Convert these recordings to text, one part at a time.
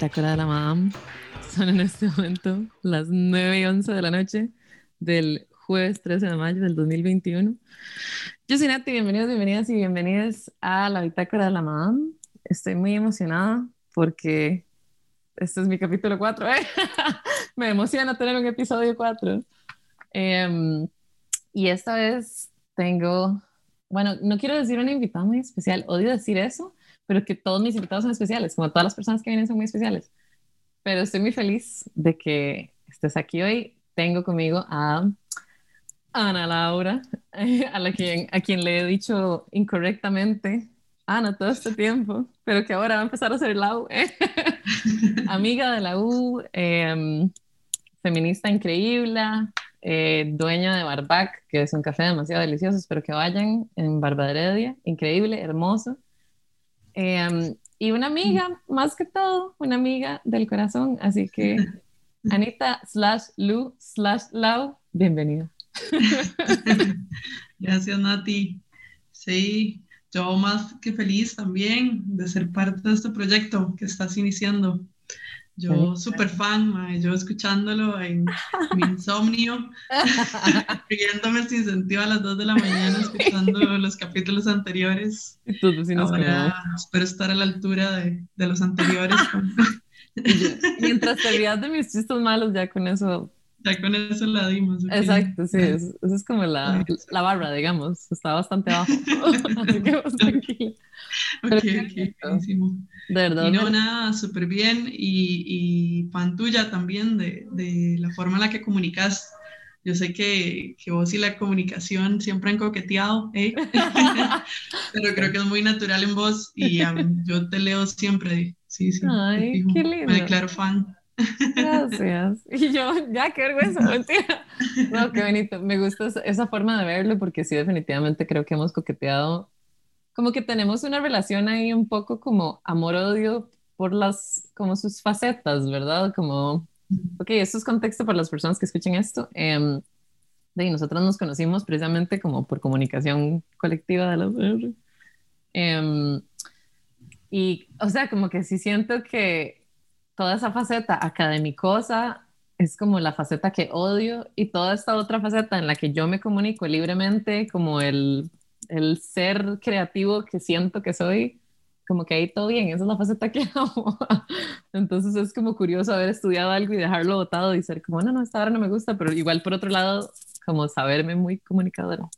bitácora de la Madame. Son en este momento las 9 y 11 de la noche del jueves 13 de mayo del 2021. Yo soy Nati, bienvenidos, bienvenidas y bienvenidas a la bitácora de la Madame. Estoy muy emocionada porque este es mi capítulo 4. ¿eh? Me emociona tener un episodio 4. Em, y esta vez tengo, bueno, no quiero decir una invitada muy especial, odio decir eso, pero que todos mis invitados son especiales, como todas las personas que vienen son muy especiales. Pero estoy muy feliz de que estés aquí hoy. Tengo conmigo a Ana Laura, a, la quien, a quien le he dicho incorrectamente Ana todo este tiempo, pero que ahora va a empezar a ser la U. ¿eh? Amiga de la U, em, feminista increíble, eh, dueña de Barbac, que es un café demasiado delicioso, espero que vayan en Barbaderedia, increíble, hermoso. Em, y una amiga, más que todo, una amiga del corazón. Así que, Anita slash Lu slash Lau, bienvenida. Gracias, Nati. Sí, yo más que feliz también de ser parte de este proyecto que estás iniciando. Yo súper fan, yo escuchándolo en mi insomnio, riéndome sin sentido a las 2 de la mañana, escuchando los capítulos anteriores. Ahora espero estar a la altura de, de los anteriores. Mientras te olvidas de mis chistes malos, ya con eso ya con eso la dimos. Exacto, sí, eso, es como la, la, barra, digamos, está bastante abajo. Así que vos tranquila. Ok, ok, buenísimo. De verdad. Y no, nada, súper bien. Y, y fan tuya también de, de, la forma en la que comunicas. Yo sé que, que vos y la comunicación siempre han coqueteado, ¿eh? pero creo que es muy natural en vos y yo te leo siempre. Sí, sí. Ay, qué lindo. Me declaro fan. Gracias. Y yo, ya, qué vergüenza, mentira. No, qué bonito. Me gusta esa forma de verlo porque sí, definitivamente creo que hemos coqueteado. Como que tenemos una relación ahí un poco como amor-odio por las, como sus facetas, ¿verdad? Como, ok, esto es contexto para las personas que escuchen esto. Eh, de nosotros nos conocimos precisamente como por comunicación colectiva de la eh, y, o sea, como que sí siento que toda esa faceta académicosa es como la faceta que odio y toda esta otra faceta en la que yo me comunico libremente, como el, el ser creativo que siento que soy, como que ahí todo bien, esa es la faceta que amo. Entonces es como curioso haber estudiado algo y dejarlo botado y ser como, no, no, esta hora no me gusta, pero igual por otro lado, como saberme muy comunicadora.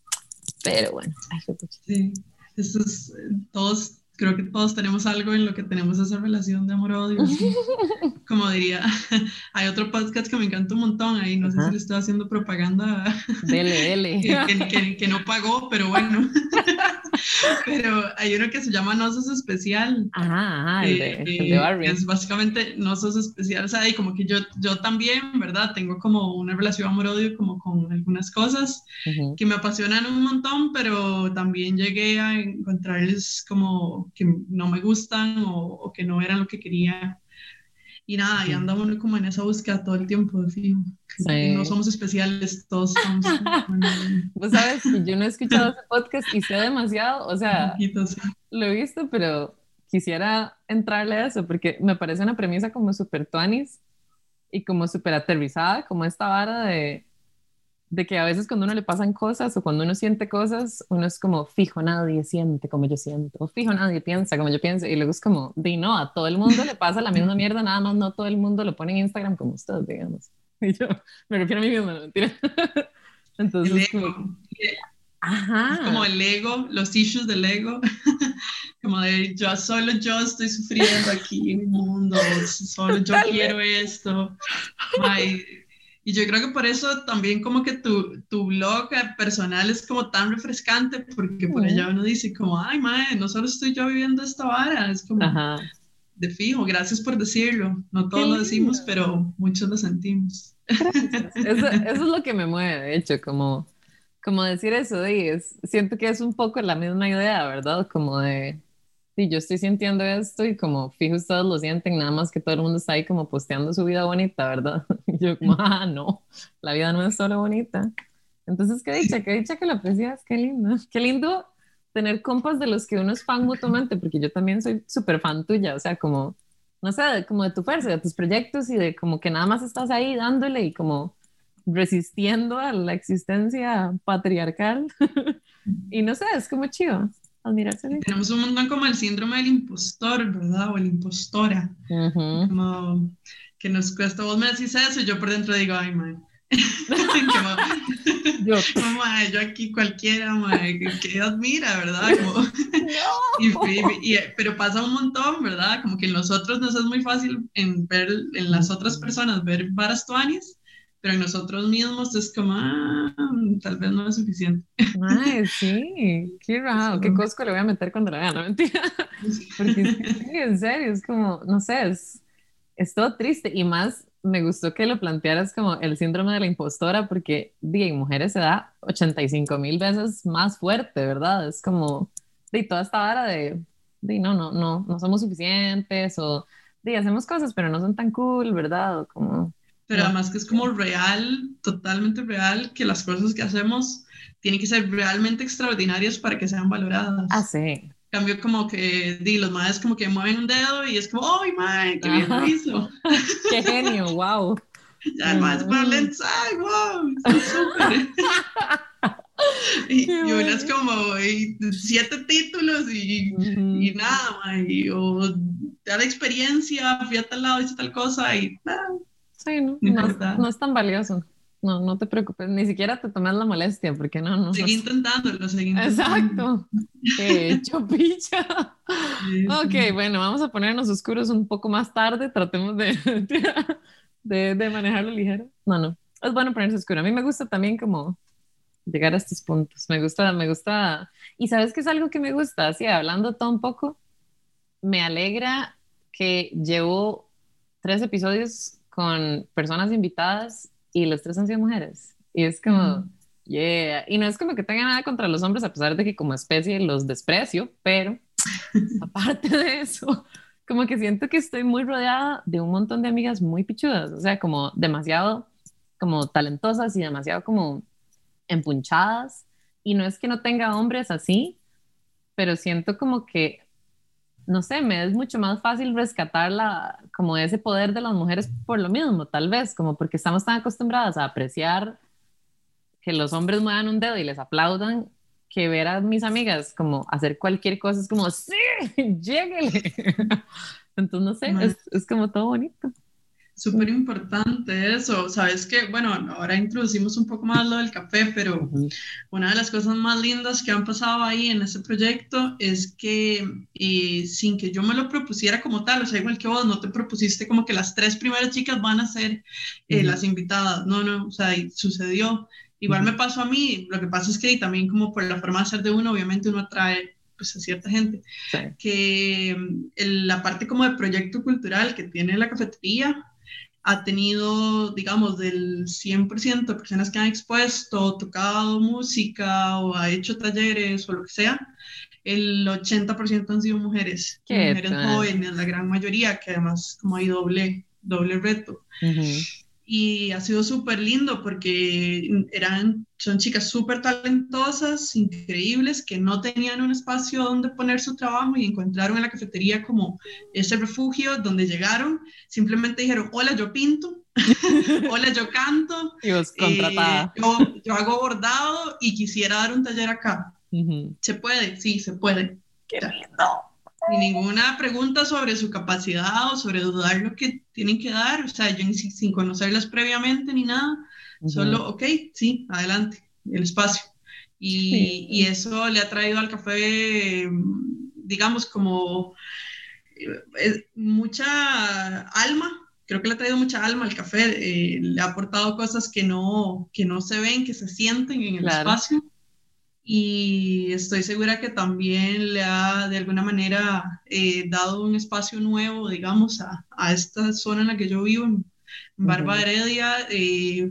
Pero bueno, ay, sí, eso es, todos creo que todos tenemos algo en lo que tenemos esa relación de amor-odio. Como diría, hay otro podcast que me encanta un montón, ahí no sé si le estoy haciendo propaganda. Dele, dele. que, que, no pagó, pero bueno. pero hay uno que se llama No Sos Especial. Ajá, el de, eh, Es básicamente No Sos Especial, o sea, y como que yo, yo también, ¿verdad? Tengo como una relación amor-odio como con algunas cosas que me apasionan un montón, pero también llegué a encontrarles como que no me gustan o, que no eran lo que quería. Y nada, y anda uno como en esa búsqueda todo el tiempo, fijo. No somos especiales, todos somos. Vos sabes que yo no he escuchado ese podcast y sé demasiado, o sea, lo he visto, pero quisiera entrarle a eso porque me parece una premisa como súper tuanis y como súper aterrizada, como esta vara de de que a veces cuando uno le pasan cosas o cuando uno siente cosas, uno es como, fijo, nadie siente como yo siento, o fijo, nadie piensa como yo pienso, y luego es como, di no, a todo el mundo le pasa la misma mierda, nada más no todo el mundo lo pone en Instagram como usted, digamos. Y yo me refiero a mí misma, mentira. Entonces, como, Ajá. Es como el ego, los issues del ego, como de yo solo yo estoy sufriendo aquí en el mundo, solo yo quiero esto. Ay, y yo creo que por eso también como que tu, tu blog personal es como tan refrescante, porque por allá uno dice como, ay, madre, no solo estoy yo viviendo esta vara, es como de fijo, gracias por decirlo. No todos lo decimos, pero muchos lo sentimos. Eso, eso, es lo que me mueve, de hecho, como, como decir eso, y es, siento que es un poco la misma idea, ¿verdad? Como de sí, yo estoy sintiendo esto y como fijo ustedes lo sienten, nada más que todo el mundo está ahí como posteando su vida bonita, ¿verdad? Y yo como, ah, no, la vida no es solo bonita. Entonces, qué dicha, qué dicha que lo aprecias, qué lindo. Qué lindo tener compas de los que uno es fan mutuamente, porque yo también soy súper fan tuya, o sea, como no sé, como de tu fuerza, de tus proyectos y de como que nada más estás ahí dándole y como resistiendo a la existencia patriarcal. y no sé, es como chido admirarse. Tenemos un montón como el síndrome del impostor, ¿verdad? O el impostora. Como que nos cuesta, vos me decís eso y yo por dentro digo, ay, man. yo. yo aquí cualquiera, que, admira, ¿verdad? pero pasa un montón, ¿verdad? Como que en nosotros nos es muy fácil en ver en las otras personas ver varas tuanis pero en nosotros mismos es como, ah, tal vez no es suficiente. Ay, sí, qué raro, qué cosco le voy a meter cuando la vean, no mentira. Porque sí, en serio, es como, no sé, es, es todo triste y más me gustó que lo plantearas como el síndrome de la impostora, porque di, en mujeres se da 85 mil veces más fuerte, ¿verdad? Es como, de toda esta vara de, de no, no, no, no somos suficientes o de hacemos cosas, pero no son tan cool, ¿verdad? O como pero además que es como real, totalmente real, que las cosas que hacemos tienen que ser realmente extraordinarias para que sean valoradas. Ah, sí. Cambio como que, di, los madres como que mueven un dedo y es como, ¡ay, madre, qué bien lo hizo! ¡Qué genio, wow! ya el más para ¡ay, wow! ¡Súper! y, y unas como siete títulos y, y nada, madre, o dar experiencia, fui a tal lado, hice tal cosa y nada. Sí, no, no, es, tan valioso. No, no te preocupes, ni siquiera te tomes la molestia, porque no, no. Seguí intentándolo, seguí intentándolo. Exacto. Qué hecho picha. ok, bueno, vamos a ponernos oscuros un poco más tarde, tratemos de, de, de, manejarlo ligero. No, no, es bueno ponerse oscuro. A mí me gusta también como llegar a estos puntos. Me gusta, me gusta. Y sabes que es algo que me gusta, así hablando todo un poco, me alegra que llevo tres episodios con personas invitadas y las tres han sido mujeres. Y es como, yeah. Y no es como que tenga nada contra los hombres, a pesar de que como especie los desprecio, pero aparte de eso, como que siento que estoy muy rodeada de un montón de amigas muy pichudas, o sea, como demasiado como talentosas y demasiado como empunchadas. Y no es que no tenga hombres así, pero siento como que no sé, me es mucho más fácil rescatar la, como ese poder de las mujeres por lo mismo, tal vez, como porque estamos tan acostumbradas a apreciar que los hombres muevan un dedo y les aplaudan, que ver a mis amigas como hacer cualquier cosa es como, sí, lléguele. Entonces, no sé, es, es como todo bonito. Súper importante eso. Sabes que, bueno, ahora introducimos un poco más lo del café, pero una de las cosas más lindas que han pasado ahí en ese proyecto es que eh, sin que yo me lo propusiera como tal, o sea, igual que vos, no te propusiste como que las tres primeras chicas van a ser eh, las invitadas. No, no, o sea, sucedió. Igual me pasó a mí. Lo que pasa es que también como por la forma de ser de uno, obviamente uno atrae pues, a cierta gente. Que mm, la parte como de proyecto cultural que tiene la cafetería, ha tenido, digamos, del 100% de personas que han expuesto, tocado música o ha hecho talleres o lo que sea, el 80% han sido mujeres, mujeres jóvenes, la gran mayoría, que además como hay doble, doble reto. Y ha sido súper lindo porque eran, son chicas súper talentosas, increíbles, que no tenían un espacio donde poner su trabajo y encontraron en la cafetería como ese refugio donde llegaron, simplemente dijeron, hola, yo pinto, hola, yo canto, vos contratada. Eh, yo, hago bordado y quisiera dar un taller acá. ¿Se puede? Sí, se puede. ¡Qué lindo! Ni ninguna pregunta sobre su capacidad o sobre dudar lo que tienen que dar, o sea, yo ni sin conocerlas previamente ni nada, solo, ok, sí, adelante, el espacio. Y, y, eso le ha traído al café, digamos, como eh, mucha alma, creo que le ha traído mucha alma al café, eh, le ha aportado cosas que no, que no se ven, que se sienten en el espacio. Y estoy segura que también le ha de alguna manera eh, dado un espacio nuevo, digamos, a, a, esta zona en la que yo vivo, en Barba Heredia, eh,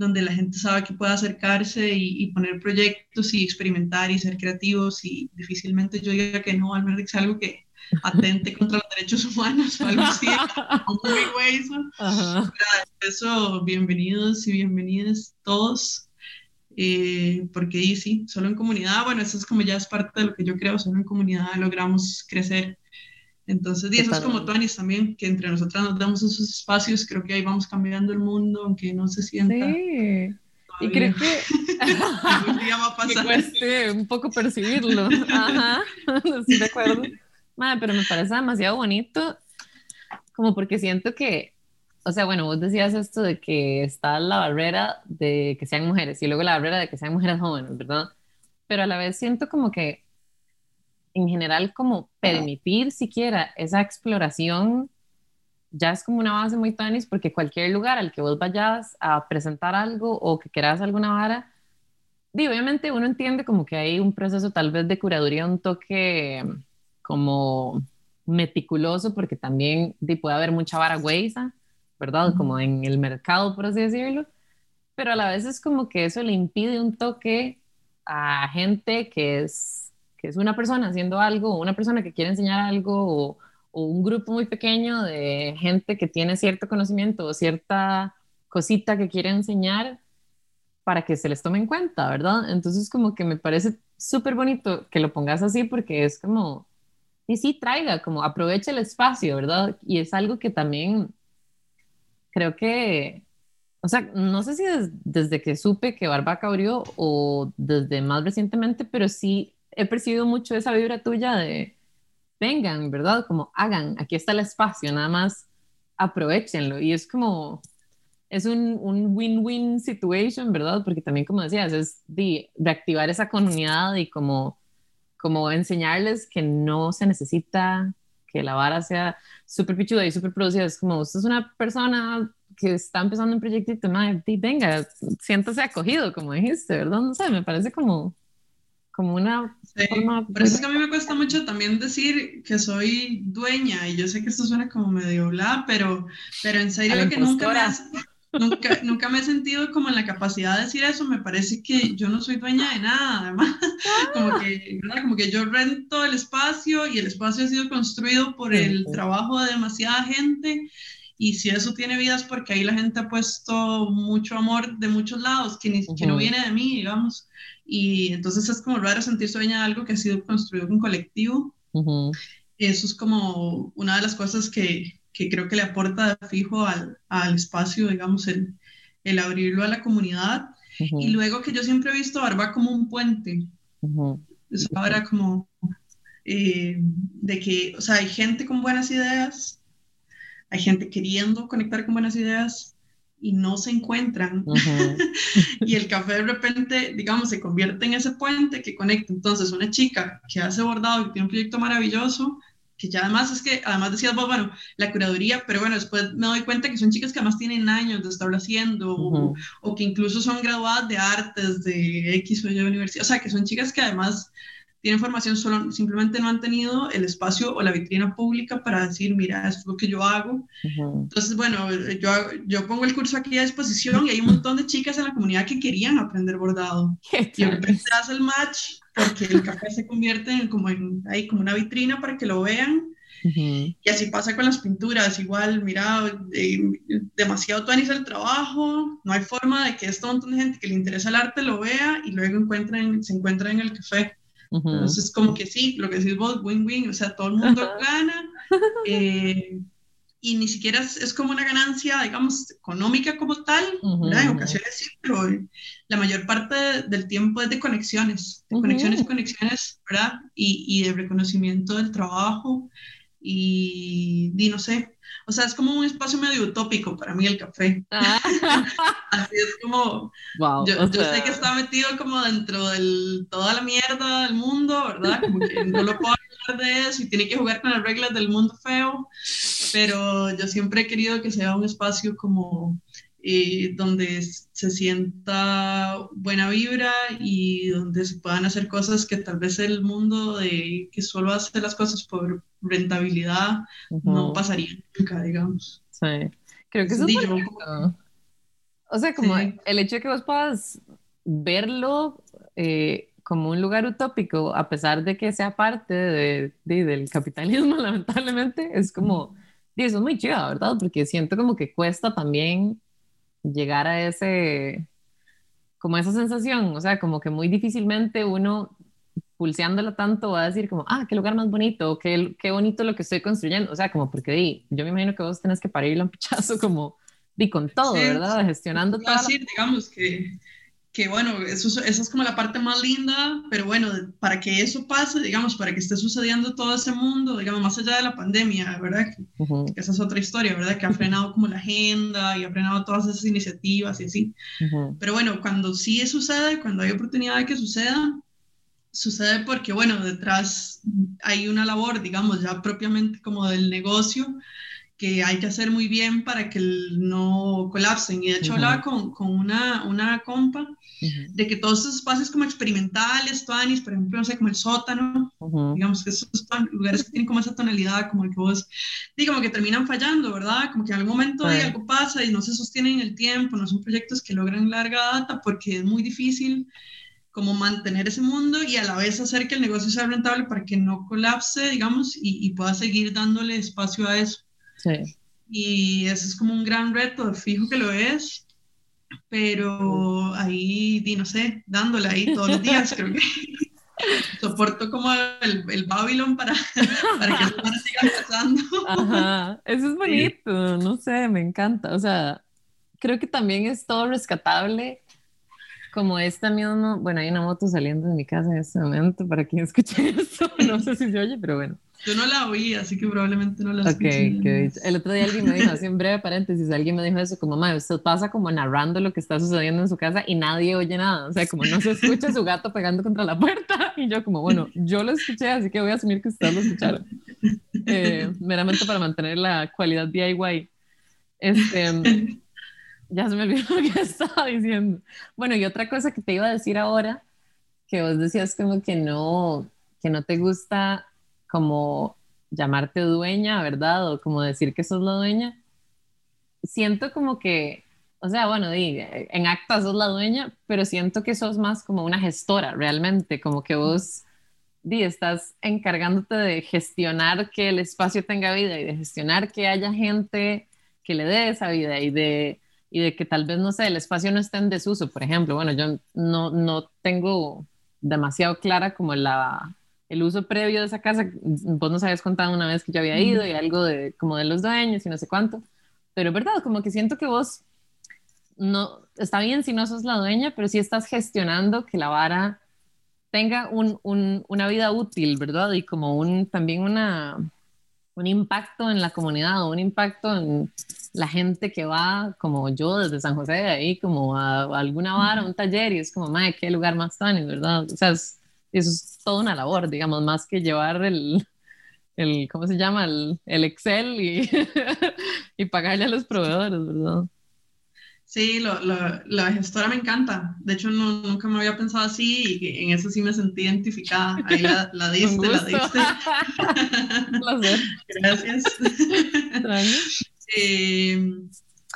donde la gente sabe que puede acercarse y, poner proyectos y experimentar y ser creativos y difícilmente yo diga que no, al es algo que atente contra los derechos humanos o algo así, Eso, bienvenidos y bienvenidas todos. Eh, porque sí, solo en comunidad, bueno, eso es como ya es parte de lo que yo creo, solo en comunidad logramos crecer. Entonces, y eso es como Tony también, que entre nosotras nos damos esos espacios, creo que ahí vamos cambiando el mundo, aunque no se sienta. Sí. Y creo que algún día va a pasar. cueste un poco percibirlo. Ajá, estoy de acuerdo. Madre, pero me parece demasiado bonito, como porque siento que, o sea, bueno, vos decías esto de que está la barrera de que sean mujeres y luego la barrera de que sean mujeres jóvenes, ¿verdad? Pero a la vez siento como que en general como permitir siquiera esa exploración ya es como una base muy tanis porque cualquier lugar al que vos vayas a presentar algo o que quieras alguna vara, digo, obviamente uno entiende como que hay un proceso tal vez de curaduría, un toque como meticuloso porque también puede haber mucha vara huesa, ¿verdad? Como en el mercado, por así decirlo, pero a la vez es como que eso le impide un toque a gente que es que es una persona haciendo algo, una persona que quiere enseñar algo, o, un grupo muy pequeño de gente que tiene cierto conocimiento o cierta cosita que quiere enseñar para que se les tome en cuenta, ¿verdad? Entonces como que me parece súper bonito que lo pongas así porque es como, y sí, traiga, como aproveche el espacio, ¿verdad? Y es algo que también creo que, o sea, no sé si desde que supe que Barbaca abrió o desde más recientemente, pero sí he percibido mucho esa vibra tuya de vengan, ¿verdad? Como hagan, aquí está el espacio, nada más aprovechenlo. Y es como, es un win-win situation, ¿verdad? Porque también, como decías, es de reactivar esa comunidad y como, como enseñarles que no se necesita que la vara sea súper pichuda y súper producida. Es como, usted es una persona que está empezando un proyectito, madre, venga, siéntase acogido, como dijiste, ¿verdad? No sé, me parece como como una forma... Por eso es que a mí me cuesta mucho también decir que soy dueña, y yo sé que esto suena como medio bla, pero, pero en serio que nunca me, nunca, nunca me he sentido como en la capacidad de decir eso, me parece que yo no soy dueña de nada, además, como que, como que yo rento el espacio y el espacio ha sido construido por el trabajo de demasiada gente, y si eso tiene vidas porque ahí la gente ha puesto mucho amor de muchos lados, que, ni, que no viene de mí, digamos. Y entonces es como raro sentirse dueña de algo que ha sido construido con colectivo. Eso es como una de las cosas que, que creo que le aporta fijo al, al espacio, digamos, el, el, abrirlo a la comunidad. Y luego que yo siempre he visto Barba como un puente. Eso ahora como eh, de que, o sea, hay gente con buenas ideas, hay gente queriendo conectar con buenas ideas, y no se encuentran. y el café de repente, digamos, se convierte en ese puente que conecta. Entonces, una chica que hace bordado y tiene un proyecto maravilloso, que ya además es que, además decías vos, bueno, la curaduría, pero bueno, después me doy cuenta que son chicas que además tienen años de estarlo haciendo, o, o, que incluso son graduadas de artes de X o Y universidad, o sea, que son chicas que además tienen formación, solo simplemente no han tenido el espacio o la vitrina pública para decir, mira, eso es lo que yo hago. Entonces, bueno, yo, yo pongo el curso aquí a disposición y hay un montón de chicas en la comunidad que querían aprender bordado. y repente hace el match porque el café se convierte en como, en, ahí, como una vitrina para que lo vean. Y así pasa con las pinturas, igual, mira, eh, demasiado tuanis el trabajo, no hay forma de que este montón de gente que le interesa el arte lo vea y luego encuentren, se encuentra en el café. Entonces, como que sí, lo que decís vos, win-win, o sea, todo el mundo gana. Eh, y ni siquiera es, como una ganancia, digamos, económica como tal, En ocasiones sí, pero la mayor parte del tiempo es de conexiones, de conexiones conexiones, ¿verdad? Y, y, de reconocimiento del trabajo y, y, no sé, o sea, es como un espacio medio utópico para mí el café. Ah. Así es como, yo, sé que está metido como dentro de toda la mierda del mundo, ¿verdad? Como que no lo puedo hablar de eso y tiene que jugar con las reglas del mundo feo, pero yo siempre he querido que sea un espacio como eh, donde se sienta buena vibra y donde se puedan hacer cosas que tal vez el mundo de que solo hace las cosas por rentabilidad no pasaría nunca, digamos. Sí, creo que eso es O sea, como el hecho de que vos puedas verlo eh, como un lugar utópico, a pesar de que sea parte de, del capitalismo, lamentablemente, es como, eso es muy chido, ¿verdad? Porque siento como que cuesta también llegar a ese, como esa sensación, o sea, como que muy difícilmente uno pulseándola tanto va a decir como, ah, qué lugar más bonito, qué, qué bonito lo que estoy construyendo. O sea, como porque di, yo me imagino que vos tenés que parirlo un pichazo como, di con todo, ¿verdad? Gestionando todo. decir, digamos que que bueno, eso, esa es como la parte más linda, pero bueno, para que eso pase, digamos, para que esté sucediendo todo ese mundo, digamos, más allá de la pandemia, ¿verdad? Que, esa es otra historia, ¿verdad? Que ha frenado como la agenda y ha frenado todas esas iniciativas y así. Pero bueno, cuando sí sucede, cuando hay oportunidad de que suceda, sucede porque, bueno, detrás hay una labor, digamos, ya propiamente como del negocio, que hay que hacer muy bien para que no colapsen. Y de hecho hablaba con, con, una, una compa de que todos esos espacios como experimentales, tuanis, por ejemplo, no sé, como el sótano, digamos que esos lugares que tienen como esa tonalidad, como el que vos, digamos que terminan fallando, ¿verdad? Como que en algún momento algo pasa y no se sostienen en el tiempo, no son proyectos que logran larga data porque es muy difícil como mantener ese mundo y a la vez hacer que el negocio sea rentable para que no colapse, digamos, y, y pueda seguir dándole espacio a eso. Sí. Y eso es como un gran reto, fijo que lo es, pero ahí, di, no sé, dándola ahí todos los días, creo que soporto como el, el Babylon para, para que eso siga pasando. Ajá, eso es bonito, no sé, me encanta, o sea, creo que también es todo rescatable como esta mismo, bueno, hay una moto saliendo de mi casa en este momento, para quien escuche eso, no sé si se oye, pero bueno. Yo no la oí, así que probablemente no la escuché. Ok, el otro día alguien me dijo, así en breve paréntesis, alguien me dijo eso, como, mamá, usted pasa como narrando lo que está sucediendo en su casa y nadie oye nada, o sea, como no se escucha su gato pegando contra la puerta, y yo como, bueno, yo lo escuché, así que voy a asumir que ustedes lo escucharon, eh, meramente para mantener la cualidad DIY. Este, ya se me olvidó lo que estaba diciendo. Bueno, y otra cosa que te iba a decir ahora, que vos decías como que no, que no te gusta como llamarte dueña, ¿verdad? O como decir que sos la dueña. Siento como que, o sea, bueno, en acta sos la dueña, pero siento que sos más como una gestora realmente, como que vos di, estás encargándote de gestionar que el espacio tenga vida y de gestionar que haya gente que le dé esa vida y de, y de que tal vez, no sé, el espacio no esté en desuso, por ejemplo. Bueno, yo no, no tengo demasiado clara como la, el uso previo de esa casa, vos nos habías contado una vez que yo había ido y algo de como de los dueños y no sé cuánto, pero es verdad, como que siento que vos no, está bien si no sos la dueña, pero sí estás gestionando que la vara tenga un, un, una vida útil, ¿verdad? Y como un, también una, un impacto en la comunidad, un impacto en la gente que va, como yo desde San José, de ahí, como a, alguna vara, un taller, y es como, madre, qué lugar más tan, ¿verdad? O sea, es, eso es toda una labor, digamos, más que llevar el, el ¿cómo se llama? El, el Excel y, y pagarle a los proveedores, ¿verdad? Sí, lo, lo, la gestora me encanta. De hecho, no, nunca me había pensado así y en eso sí me sentí identificada. Ahí la, la diste, la diste. Gracias. Eh,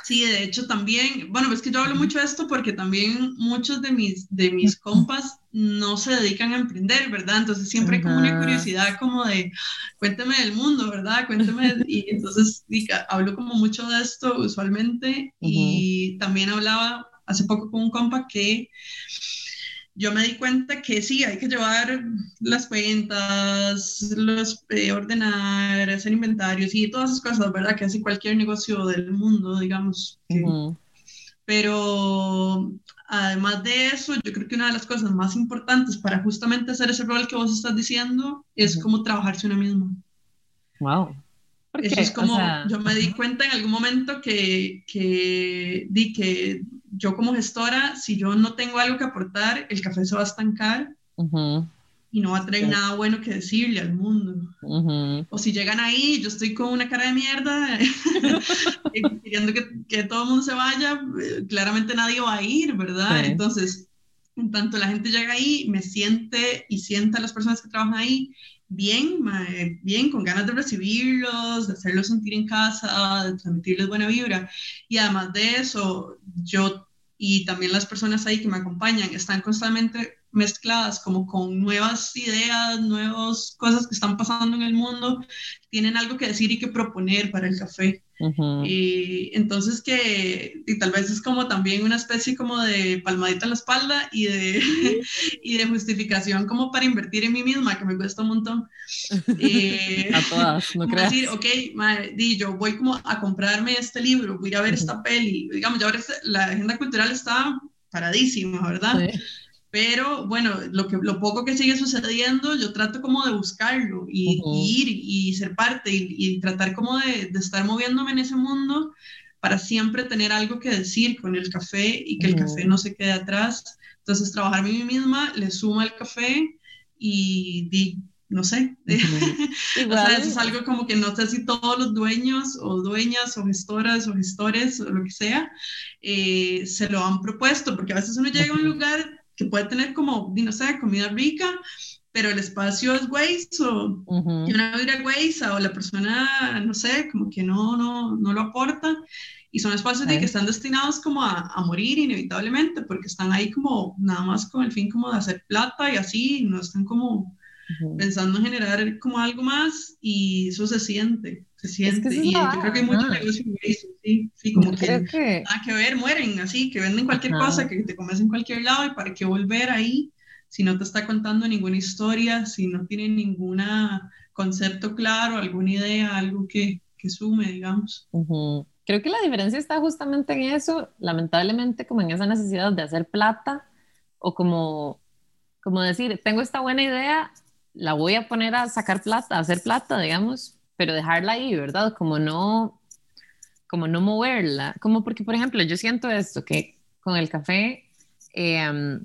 Sí, de hecho también, bueno, es que yo hablo mucho de esto porque también muchos de mis, de mis compas no se dedican a emprender, ¿verdad? Entonces siempre hay como una curiosidad como de, cuénteme del mundo, ¿verdad? Cuénteme, y entonces hablo como mucho de esto usualmente y también hablaba hace poco con un compa que yo me di cuenta que sí, hay que llevar las cuentas, los, eh, ordenar, hacer inventarios y todas esas cosas, ¿verdad? Que hace cualquier negocio del mundo, digamos. Pero además de eso, yo creo que una de las cosas más importantes para justamente hacer ese rol que vos estás diciendo es cómo trabajarse uno mismo. Wow. Eso es como, yo me di cuenta en algún momento que, que, di que yo como gestora, si yo no tengo algo que aportar, el café se va a estancar y no va a traer nada bueno que decirle al mundo. O si llegan ahí, yo estoy con una cara de mierda, queriendo que, que, todo el mundo se vaya, eh, claramente nadie va a ir, ¿verdad? Entonces, en tanto la gente llega ahí, me siente y sienta a las personas que trabajan ahí bien, bien, con ganas de recibirlos, de hacerlos sentir en casa, de transmitirles buena vibra. Y además de eso, yo y también las personas ahí que me acompañan están constantemente mezcladas como con nuevas ideas, nuevas cosas que están pasando en el mundo, tienen algo que decir y que proponer para el café. Y entonces que y tal vez es como también una especie como de palmadita en la espalda y de, y de justificación como para invertir en mí misma, que me cuesta un montón. a todas, no creas. decir, ok, di, yo voy como a comprarme este libro, voy a ir a ver esta peli. Digamos, ya ahora la agenda cultural está paradísima, ¿verdad? Pero bueno, lo, que, lo poco que sigue sucediendo, yo trato como de buscarlo y, ir y ser parte y, tratar como de, de, estar moviéndome en ese mundo para siempre tener algo que decir con el café y que el café no se quede atrás. Entonces, trabajar a mí misma le suma el café y, di, no sé. o sea, eso es algo como que no sé si todos los dueños o dueñas o gestoras o gestores o lo que sea eh, se lo han propuesto, porque a veces uno llega a un lugar que puede tener como, no sé, comida rica, pero el espacio es waste o uh una vida o la persona, no sé, como que no, no, no lo aporta. Y son espacios que están destinados como a, a, morir inevitablemente porque están ahí como nada más con el fin como de hacer plata y así, no están como pensando en generar como algo más y eso se siente, se siente. y yo creo que hay muchos negocios eso, sí, sí, como que, nada que ver, mueren así, que venden cualquier cosa, que te comes en cualquier lado y para qué volver ahí si no te está contando ninguna historia, si no tiene ningún concepto claro, alguna idea, algo que, que sume, digamos. Creo que la diferencia está justamente en eso, lamentablemente como en esa necesidad de hacer plata o como, como decir, tengo esta buena idea, la voy a poner a sacar plata, a hacer plata, digamos, pero dejarla ahí, ¿verdad? Como no, como no moverla, como porque, por ejemplo, yo siento esto, que con el café, em,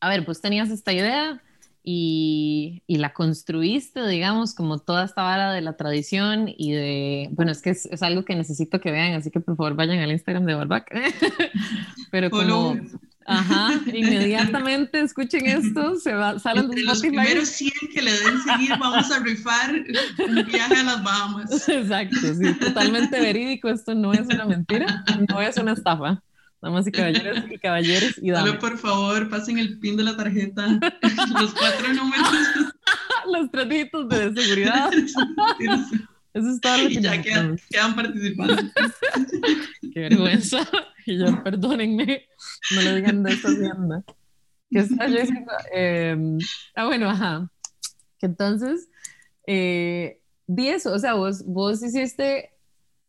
a ver, pues tenías esta idea y, y, la construiste, digamos, como toda esta vara de la tradición y de, bueno, es que es, es algo que necesito que vean, así que por favor vayan al Instagram de Barbac, pero como... Ajá, inmediatamente escuchen esto, se va, salen Entre los primeros 100 que le den seguir, vamos a rifar un viaje a las Bahamas. Exacto, sí, totalmente verídico, esto no es una mentira, no es una estafa. Damas y caballeros y caballeros y damas. Solo por favor, pasen el pin de la tarjeta, los cuatro números. los tres de seguridad. Eso es todo lo que y ya quedan, quedan, participando. Qué vergüenza. Y yo, perdónenme, no lo digan de esta hacienda. ¿Qué está yo diciendo? Eh, ah, bueno, ajá. Que entonces, eh, di eso, o sea, vos, vos hiciste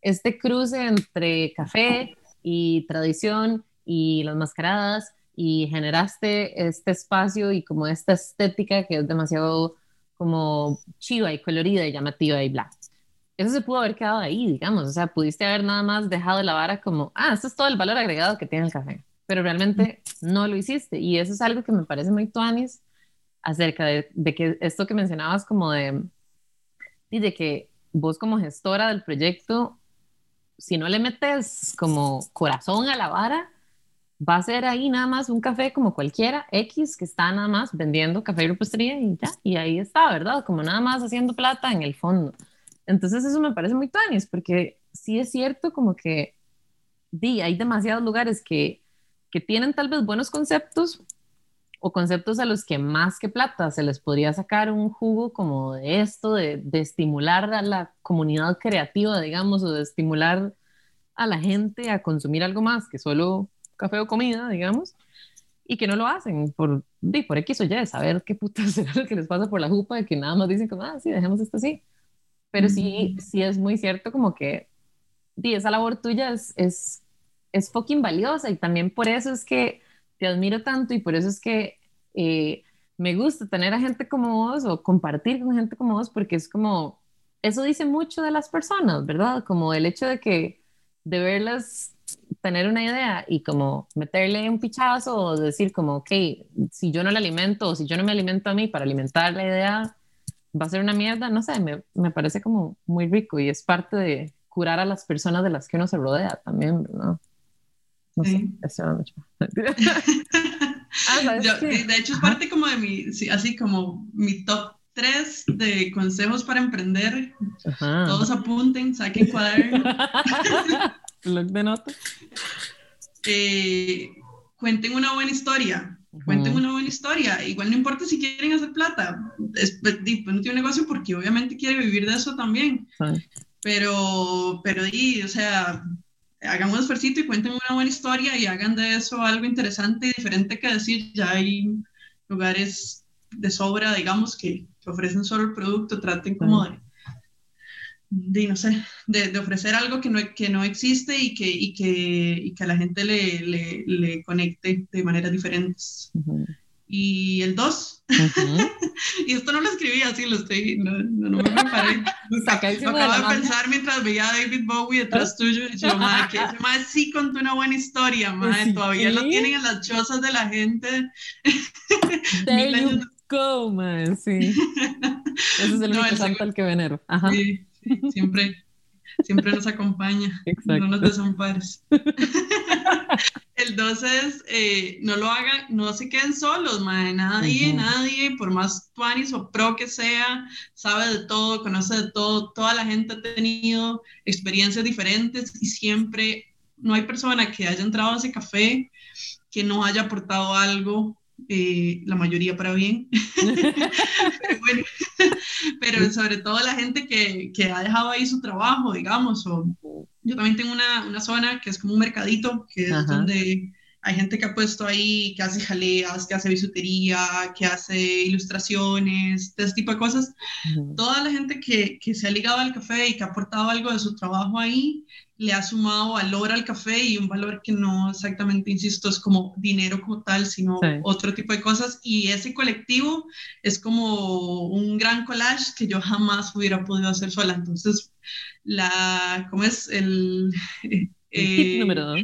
este cruce entre café y tradición y las mascaradas y generaste este espacio y como esta estética que es demasiado como chiva y colorida y llamativa y bla eso se pudo haber quedado ahí, digamos, o sea, pudiste haber nada más dejado la vara como, ah, esto es todo el valor agregado que tiene el café, pero realmente no lo hiciste y eso es algo que me parece muy tuanis acerca de, que esto que mencionabas como de, de que vos como gestora del proyecto, si no le metes como corazón a la vara, va a ser ahí nada más un café como cualquiera, X, que está nada más vendiendo café y repostería y ya, y ahí está, ¿verdad? Como nada más haciendo plata en el fondo. Entonces eso me parece muy tuanis, porque sí es cierto como que di, hay demasiados lugares que, que tienen tal vez buenos conceptos o conceptos a los que más que plata se les podría sacar un jugo como de esto, de, de estimular a la comunidad creativa, digamos, o de estimular a la gente a consumir algo más que solo café o comida, digamos, y que no lo hacen por, di, por X o Y, saber qué putas es lo que les pasa por la jupa, de que nada más dicen como, ah, sí, dejemos esto así. Pero sí, sí es muy cierto como que di, esa labor tuya es, es, es fucking valiosa y también por eso es que te admiro tanto y por eso es que eh, me gusta tener a gente como vos o compartir con gente como vos porque es como, eso dice mucho de las personas, ¿verdad? Como el hecho de que, de verlas tener una idea y como meterle un pichazo o decir como, ok, si yo no la alimento o si yo no me alimento a mí para alimentar la idea va a ser una mierda, no sé, me, me, parece como muy rico y es parte de curar a las personas de las que uno se rodea también, ¿no? No sé, eso mucho. ah, de hecho, es parte como de mi, así como mi top 3 de consejos para emprender. Todos apunten, saquen cuaderno. Blog de notas. Eh, cuenten una buena historia. Cuenten una buena historia. Igual no importa si quieren hacer plata. Es, pues, pues no tiene negocio porque obviamente quiere vivir de eso también. Pero, pero, y, o sea, hagan un esfuerzo y cuenten una buena historia y hagan de eso algo interesante y diferente que decir. Ya hay lugares de sobra, digamos, que, ofrecen solo el producto, traten como de, de, no sé, de, ofrecer algo que no, que no existe y que, y que, y que a la gente le, le, le conecte de maneras diferentes y el 2. y esto no lo escribí así, lo estoy, no, no, me preparé. lo acabo de, pensar mientras veía a David Bowie detrás tuyo y yo, madre, que ese madre sí contó una buena historia, madre, todavía lo tienen en las chozas de la gente. There you go, madre, sí. Ese es el único santo al que venero. Ajá. Sí, siempre, siempre nos acompaña, Exacto. no nos desampares. El 2 es, eh, no lo hagan, no se queden solos, madre. nadie, nadie, por más tuanis o pro que sea, sabe de todo, conoce de todo, toda la gente ha tenido experiencias diferentes y siempre no hay persona que haya entrado a ese café que no haya aportado algo eh, la mayoría para bien, pero, bueno, pero sobre todo la gente que, que, ha dejado ahí su trabajo, digamos, o yo también tengo una, una zona que es como un mercadito, que es donde hay gente que ha puesto ahí, que hace jaleas, que hace bisutería, que hace ilustraciones, ese tipo de cosas. Toda la gente que, que, se ha ligado al café y que ha aportado algo de su trabajo ahí, le ha sumado valor al café y un valor que no exactamente, insisto, es como dinero como tal, sino otro tipo de cosas. Y ese colectivo es como un gran collage que yo jamás hubiera podido hacer sola. Entonces, la, ¿cómo es? El... Eh, número dos.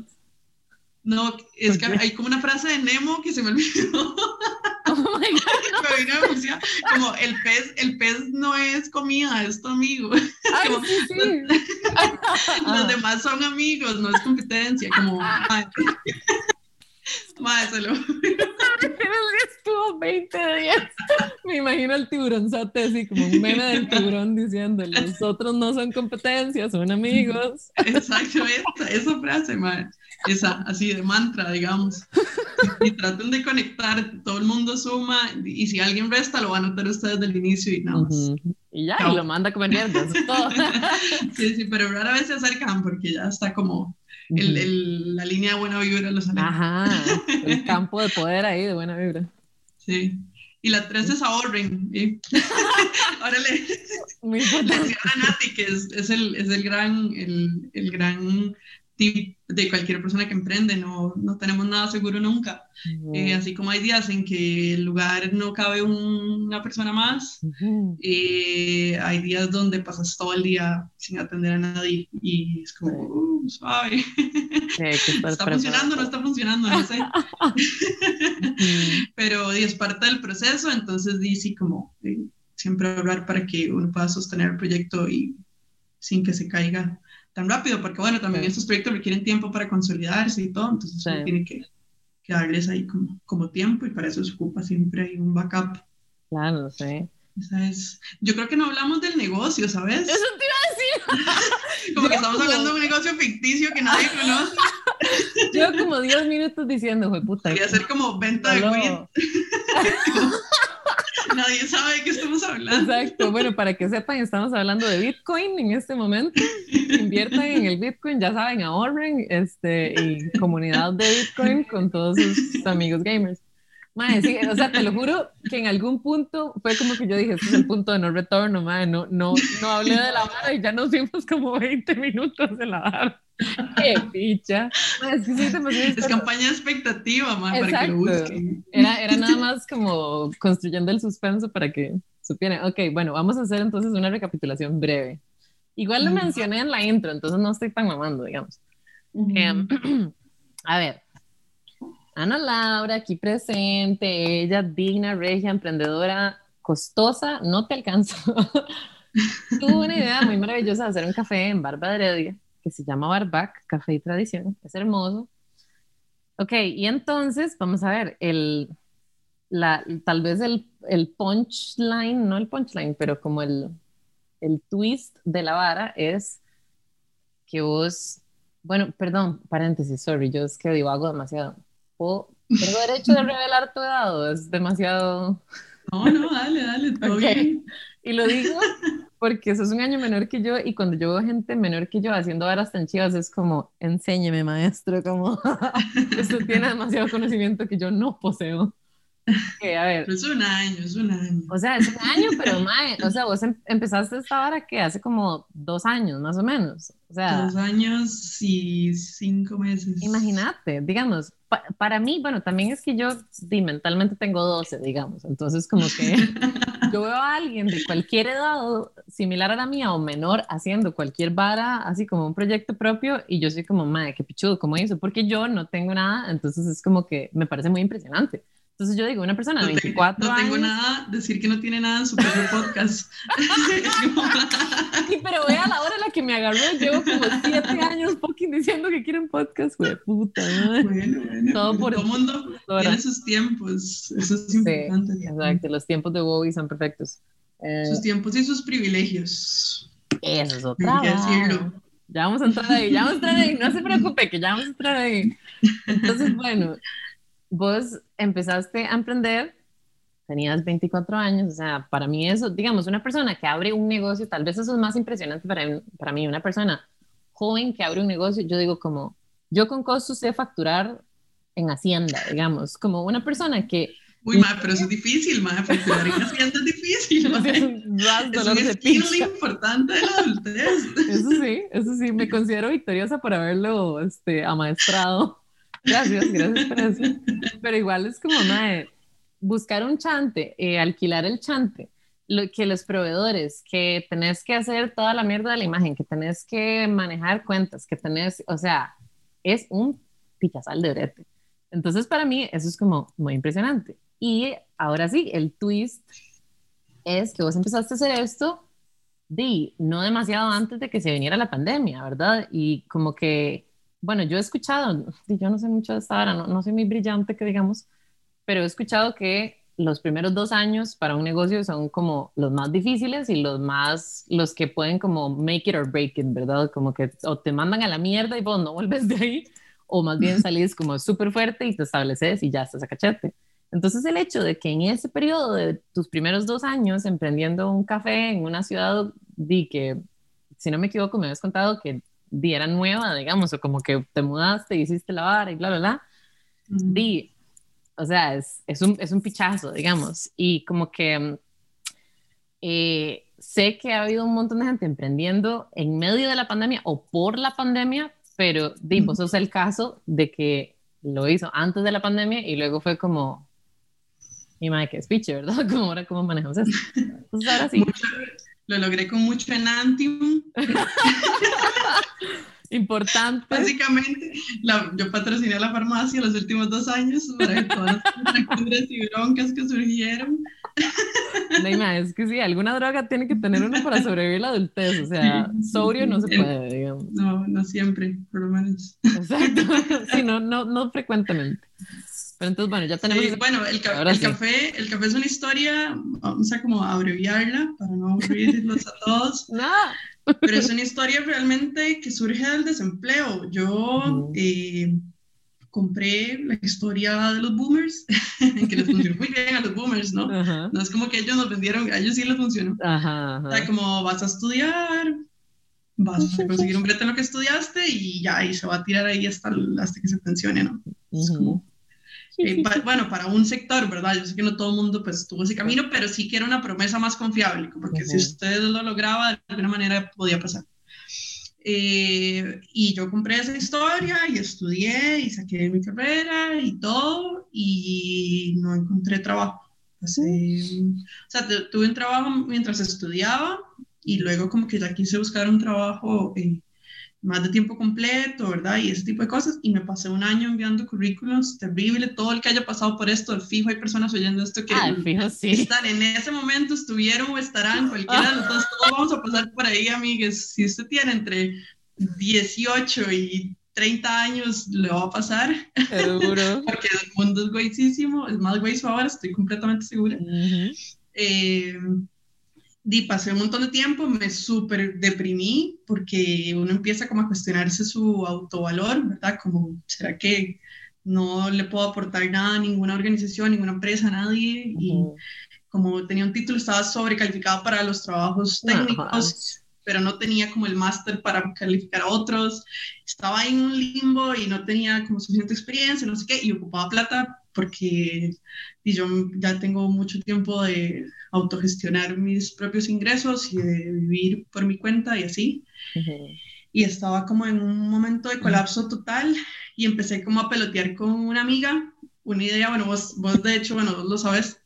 No, es que hay como una frase de Nemo que se me olvidó. Oh my God. como el pez, el pez no es comida, es tu amigo. Ay, sí, sí. Los, ah. demás son amigos, no es competencia. Como, madre, madre, se lo. estuvo 20 días. Me imagino el tiburonzote así como un meme del tiburón diciendo, los otros no son competencia, son amigos. Exacto, esa, esa frase, madre esa, así de mantra, digamos. Y, traten de conectar, todo el mundo suma, y si alguien resta, lo van a notar ustedes del inicio y nada más. Y ya, y lo manda a comer mierda, todo. sí, sí, pero rara vez se acercan porque ya está como el, el, la línea de buena vibra los aleja. Ajá, el campo de poder ahí de buena vibra. Sí. Y la tres es ahorren. ¿sí? Órale. Muy Le a Nati, que es, es, el, es el gran, el, el gran de cualquier persona que emprende, no, no tenemos nada seguro nunca. Eh, así como hay días en que el lugar no cabe una persona más, eh, hay días donde pasas todo el día sin atender a nadie y es como, uh, suave. está funcionando, no está funcionando, no sé. Pero es parte del proceso, entonces dice como eh, siempre hablar para que uno pueda sostener el proyecto y sin que se caiga tan rápido, porque bueno, también estos proyectos requieren tiempo para consolidarse y todo, entonces uno tiene que, que, darles ahí como, como tiempo y para eso se ocupa siempre hay un backup. Claro, sí. Esa es... Yo creo que no hablamos del negocio, ¿sabes? Eso te iba a decir. como que estamos hablando de un negocio ficticio que nadie conoce. Yo como 10 minutos diciendo, fue puta. Voy a hacer como venta de weed. Nadie sabe de qué estamos hablando. Exacto. Bueno, para que sepan, estamos hablando de Bitcoin en este momento. Inviertan en el Bitcoin, ya saben, ahorren este, y comunidad de Bitcoin con todos sus amigos gamers. Madre, sí, o sea, te lo juro que en algún punto fue como que yo dije, este es el punto de no retorno, madre, no, no, no hablé de la vara y ya nos vimos como 20 minutos en la vara. Qué picha. es, que es campaña expectativa, madre, para que lo busquen. Era, era nada más como construyendo el suspenso para que supieran. Ok, bueno, vamos a hacer entonces una recapitulación breve. Igual lo mencioné en la intro, entonces no estoy tan mamando, digamos. Em, a ver, Ana Laura, aquí presente, ella digna, regia, emprendedora, costosa, no te alcanzo. Tuvo una idea muy maravillosa de hacer un café en Barba de Heredia, que se llama Barbac, Café y Tradición, es hermoso. Ok, y entonces, vamos a ver, el, la, tal vez el, el punchline, no el punchline, pero como el, el twist de la vara es que vos, bueno, perdón, paréntesis, sorry, yo es que divago demasiado ¿Tengo derecho de revelar tu edad es demasiado... No, no, dale, dale, todo bien. Y lo digo porque sos un año menor que yo y cuando yo veo gente menor que yo haciendo varas tan chivas es como, enséñeme maestro, como, esto tiene demasiado conocimiento que yo no poseo. a ver. Es un año, es un año. O sea, es un año, pero mae, o sea, vos em, empezaste esta vara que hace como dos años, más o menos. O sea, dos años y cinco meses. Imagínate, digamos, para mí, bueno, también es que yo di, mentalmente tengo 12, digamos, entonces como que yo veo a alguien de cualquier edad similar a la mía o menor haciendo cualquier vara, así como un proyecto propio, y yo soy como, madre, qué pichudo, ¿cómo hizo? Porque yo no tengo nada, entonces es como que me parece muy impresionante. Entonces yo digo, una persona de 24 años... No tengo nada, decir que no tiene nada en su propio podcast. sí, pero vea la hora en la que me agarró, llevo como 7 años fucking diciendo que quieren podcast, güey, puta. Bueno, bueno. Todo por el mundo tiene sus tiempos, eso es importante. Sí, exacto, los tiempos de Bowie son perfectos. Eh, sus tiempos y sus privilegios. Eso es otra. decirlo. Ya vamos a entrar ahí, ya vamos a entrar ahí, no se preocupe que ya vamos a entrar ahí. Entonces, bueno, vos empezaste a emprender, tenías 24 años, o sea, para mí eso, digamos, una persona que abre un negocio, tal vez eso es más impresionante para, para mí, una persona joven que abre un negocio, yo digo como, yo con costos sé facturar en Hacienda, digamos, como una persona que... Uy, ma, pero eso es difícil, ma, facturar en Hacienda es difícil, ma. Es un, es un importante de la adultez. Eso sí, eso sí, me considero victoriosa por haberlo este, amaestrado. Gracias, gracias por eso. Pero igual es como, madre, buscar un chante, eh, alquilar el chante, lo, que los proveedores, que tenés que hacer toda la mierda de la imagen, que tenés que manejar cuentas, que tenés, o sea, es un pichazal de brete. Entonces, para mí, eso es como muy impresionante. Y ahora sí, el twist es que vos empezaste a hacer esto de no demasiado antes de que se viniera la pandemia, ¿verdad? Y como que bueno, yo he escuchado, yo no sé mucho de esta hora, no, no soy muy brillante que digamos, pero he escuchado que los primeros dos años para un negocio son como los más difíciles y los más, los que pueden como make it or break it, ¿verdad? Como que o te mandan a la mierda y vos no vuelves de ahí, o más bien salís como súper fuerte y te estableces y ya estás a cachete. Entonces el hecho de que en ese periodo de tus primeros dos años emprendiendo un café en una ciudad, di que, si no me equivoco, me habías contado que era nueva, digamos, o como que te mudaste y hiciste la vara y bla, bla, bla, di, o sea, es, es, un, es un pichazo, digamos, y como que eh, sé que ha habido un montón de gente emprendiendo en medio de la pandemia o por la pandemia, pero di, vos sos el caso de que lo hizo antes de la pandemia y luego fue como, mi madre, que es piche, ¿verdad? Como ahora, ¿cómo manejamos eso? Entonces ahora sí. Lo logré con mucho enantium. Importante. Básicamente, yo patrociné la farmacia los últimos dos años para todas las y broncas que surgieron. Neima, es que sí, alguna droga tiene que tener uno para sobrevivir la adultez, o sea, sobrio no se puede, digamos. No, no siempre, por lo menos. Exacto, sí, no, no, no frecuentemente. Pero entonces, bueno, ya tenemos... bueno, el, café, el café es una historia, vamos a como abreviarla para no aburrirlos a todos. No. Pero es una historia realmente que surge del desempleo. Yo eh, compré la historia de los boomers, que les funcionó muy bien a los boomers, ¿no? No es como que ellos nos vendieron, a ellos sí les funcionó. Ajá, O sea, como vas a estudiar, vas a conseguir un brete en lo que estudiaste y ya, y se va a tirar ahí hasta, hasta que se pensione, ¿no? Es como eh, bueno, para un sector, ¿verdad? Yo sé que no todo el mundo pues tuvo ese camino, pero sí que era una promesa más confiable, porque si usted lo lograba, de alguna manera podía pasar. Eh, y yo compré esa historia y estudié y saqué mi carrera y todo y no encontré trabajo. o sea, tuve un trabajo mientras estudiaba y luego como que ya quise buscar un trabajo eh, más de tiempo completo, ¿verdad? Y ese tipo de cosas. Y me pasé un año enviando currículos, terrible. Todo el que haya pasado por esto, fijo, hay personas oyendo esto que ah, fijo, sí. están en ese momento, estuvieron o estarán, cualquiera de los dos, todos vamos a pasar por ahí, amigues. Si usted tiene entre 18 y 30 años, le va a pasar. Seguro. Porque el mundo es guaysísimo, es más güey ahora, estoy completamente segura. eh, di, pasé un montón de tiempo, me súper deprimí porque uno empieza como a cuestionarse su autovalor, ¿verdad? Como, ¿será que no le puedo aportar nada a ninguna organización, ninguna empresa, a nadie? Y como tenía un título, estaba sobrecalificada para los trabajos técnicos, pero no tenía como el máster para calificar a otros. Estaba en un limbo y no tenía como suficiente experiencia, no sé qué, y ocupaba plata porque y yo ya tengo mucho tiempo de autogestionar mis propios ingresos y de vivir por mi cuenta y así. Y estaba como en un momento de colapso total y empecé como a pelotear con una amiga, una idea, bueno, vos, vos de hecho, bueno, vos lo sabes,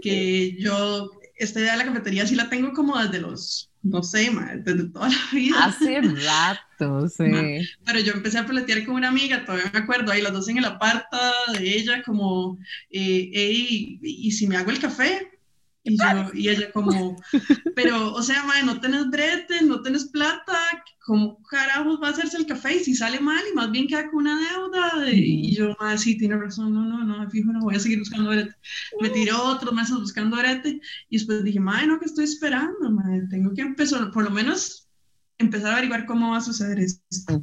que yo esta idea de la cafetería sí la tengo como desde los, no sé, desde toda la vida. Hace rato, sí. Pero yo empecé a pelotear con una amiga, todavía me acuerdo, ahí las dos en el aparta de ella, como, eh, ¿y si me hago el café? Y, yo, y ella como, pero, o sea, madre, no tenés brete, no tenés plata, ¿cómo carajos va a hacerse el café? Y si sale mal y más bien queda con una deuda. Y yo, madre, sí, tiene razón, no, no, no, fijo, no voy a seguir buscando brete. Me tiró otros meses buscando brete y después dije, madre, no, ¿qué estoy esperando? Madre, tengo que empezar, por lo menos, empezar a averiguar cómo va a suceder esto.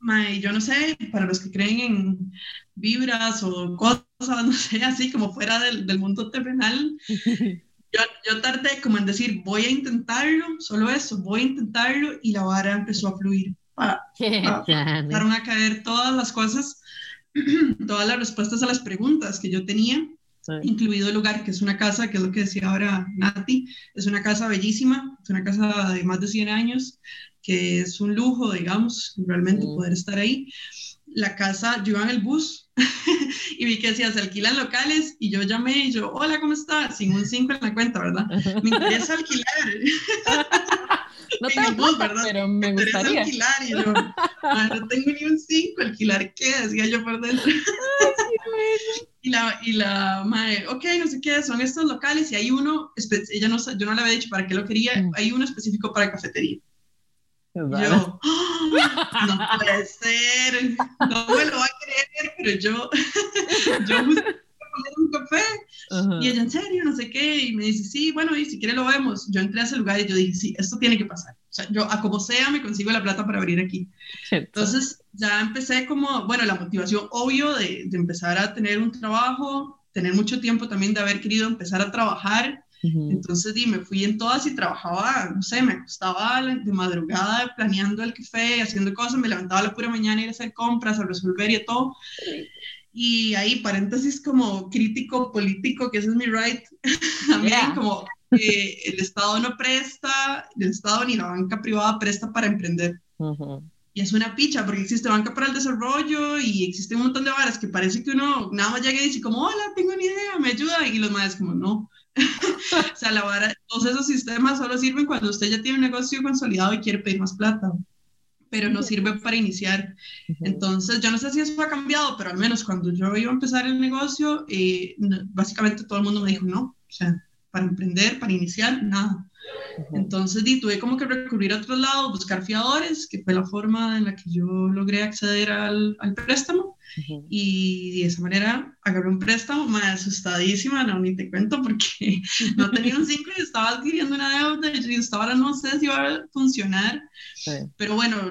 Madre, yo no sé, para los que creen en vibras o cosas, no sé, así como fuera del, del mundo terrenal, yo, yo, tardé como en decir, voy a intentarlo, solo eso, voy a intentarlo, y la vara empezó a fluir. Empezaron a caer todas las cosas, todas las respuestas a las preguntas que yo tenía, incluido el lugar, que es una casa, que es lo que decía ahora Nati, es una casa bellísima, es una casa de más de 100 años, que es un lujo, digamos, realmente poder estar ahí. La casa, yo iba en el bus y vi que decía, se alquilan locales y yo llamé y yo, hola, ¿cómo estás? Sin un 5 en la cuenta, ¿verdad? Me interesa alquilar. No tengo bus, ¿verdad? pero me, me gustaría. alquilar y yo, no tengo ni un 5, alquilar qué, decía yo por dentro. y la, y la madre, ok, no sé qué, son estos locales y hay uno, ella no, yo no le había dicho para qué lo quería, mm. hay uno específico para cafetería. Yo, ¡Ah! no puede ser, no me lo va a creer, pero yo, yo un café. Y ella, en serio, no sé qué. Y me dice, sí, bueno, y si quiere lo vemos. Yo entré a ese lugar y yo dije, sí, esto tiene que pasar. O sea, yo, a como sea, me consigo la plata para abrir aquí. Entonces, ya empecé como, bueno, la motivación obvio de, de empezar a tener un trabajo, tener mucho tiempo también de haber querido empezar a trabajar entonces di, me fui en todas y trabajaba, no sé, me acostaba de madrugada planeando el café, haciendo cosas, me levantaba la pura mañana a ir a hacer compras, a resolver y todo. Y ahí, paréntesis como crítico político, que ese es mi right, también como que el Estado no presta, el Estado ni la banca privada presta para emprender. Y es una picha, porque existe banca para el desarrollo y existe un montón de varas que parece que uno nada más llega y dice como, hola, tengo una idea, me ayuda. Y los madres como, no, o sea, la vara, todos esos sistemas solo sirven cuando usted ya tiene un negocio consolidado y quiere pedir más plata, pero no sirve para iniciar. Entonces, yo no sé si eso ha cambiado, pero al menos cuando yo iba a empezar el negocio, eh, básicamente todo el mundo me dijo, no, o sea, para emprender, para iniciar, nada. Entonces di, tuve como que recurrir a otros lados, buscar fiadores, que fue la forma en la que yo logré acceder al, al préstamo. Y de esa manera agarré un préstamo más asustadísima, no, ni te cuento porque no tenía un 5 y estaba adquiriendo una deuda y estaba ahora no sé si va a funcionar. Pero bueno,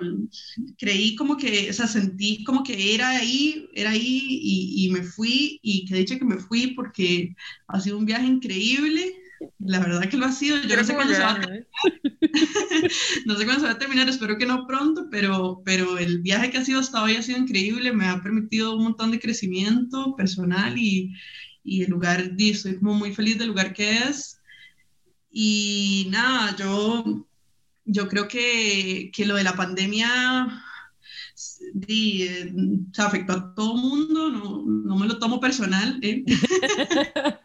creí como que, o sea, sentí como que era ahí, era ahí y, y me fui y que dicho que me fui porque ha sido un viaje increíble la verdad que lo ha sido. Yo no sé cuándo se va a terminar. no sé cuándo se va a terminar, espero que no pronto, pero, pero el viaje que ha sido hasta hoy ha sido increíble, me ha permitido un montón de crecimiento personal y, y el lugar, estoy como muy feliz del lugar que es. Y nada, yo, yo creo que, que lo de la pandemia di, eh, se afectó a todo el mundo, no, no, me lo tomo personal. ¿eh?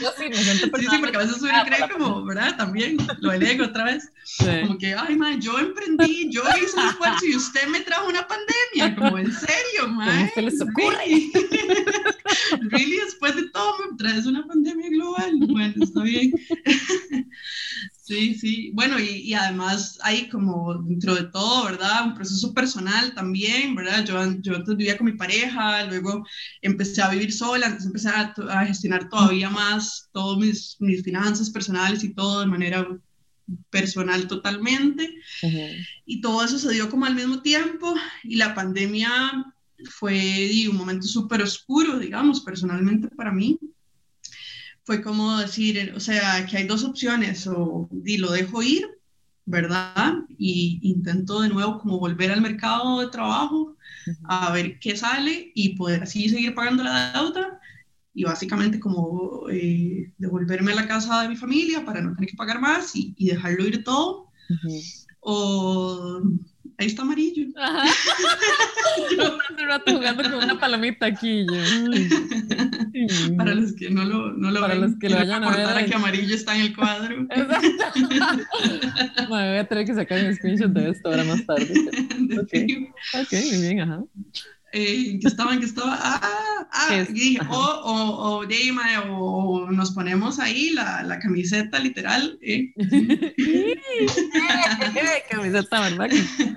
Yo sí, me siento personal. Sí, sí, porque a veces uno cree como, ¿verdad? También lo del ego otra vez. Como que, ay, ma, yo emprendí, yo hice un esfuerzo y usted me trajo una pandemia. Como, en serio, ma. ¿Cómo se les ocurre? Really? really, después de todo me traes una pandemia global. Bueno, está bien. Sí, sí. Bueno, y, y, además hay como dentro de todo, ¿verdad? Un proceso personal también, ¿verdad? Yo, yo antes vivía con mi pareja, luego empecé a vivir sola, entonces empecé a, a gestionar todavía más todas mis, mis, finanzas personales y todo de manera personal totalmente. Y todo eso se dio como al mismo tiempo y la pandemia fue un momento súper oscuro, digamos, personalmente para mí fue como decir, o sea, que hay dos opciones, o di, lo dejo ir, ¿verdad? Y intento de nuevo como volver al mercado de trabajo a ver qué sale y poder así seguir pagando la deuda y básicamente como eh, devolverme a la casa de mi familia para no tener que pagar más y, dejarlo ir todo. O ahí está amarillo. Ajá. yo rato jugando con una palomita aquí. Yo. Para los que no lo, no lo Para los que lo vayan a ver. que amarillo está en el cuadro. Exacto. bueno, voy a tener que sacar un screenshot de esto ahora más tarde. Okay. ok, muy bien, ajá eh, que estaban, que estaba, ah, ah, y o, o, o, o, nos ponemos ahí la, la camiseta literal. ¿eh? camiseta, ¿verdad?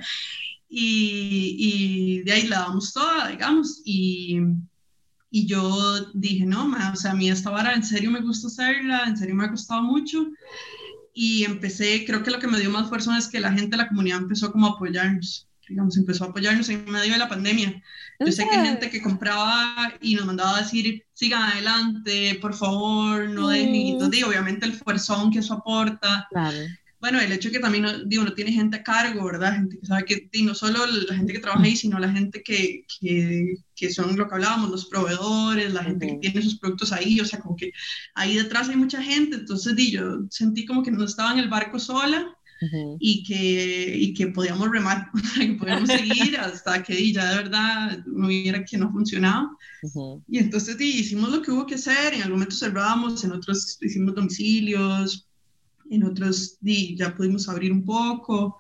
Y, y, de ahí la damos toda, digamos, y, y yo dije, no, ma, o sea, a mí esta vara en serio me gusta hacerla, en serio me ha costado mucho, y empecé, creo que lo que me dio más fuerza es que la gente de la comunidad empezó como a apoyarnos digamos, empezó a apoyarnos en medio de la pandemia. Yo sé que hay gente que compraba y nos mandaba a decir, sigan adelante, por favor, no dejen. Y obviamente el fuerzón que eso aporta. Claro. Bueno, el hecho que también, digo, no tiene gente a cargo, ¿verdad? Gente que sabe que, y no solo la gente que trabaja ahí, sino la gente que, que, que son lo que hablábamos, los proveedores, la gente que tiene sus productos ahí, o sea, como que ahí detrás hay mucha gente. Entonces, di, yo sentí como que no estaba en el barco sola y, que, y que podíamos remar, que podíamos seguir hasta que ya de verdad no hubiera que no funcionaba. Y entonces hicimos lo que hubo que hacer, en algún momento cerramos, en otros hicimos domicilios, en otros ya pudimos abrir un poco.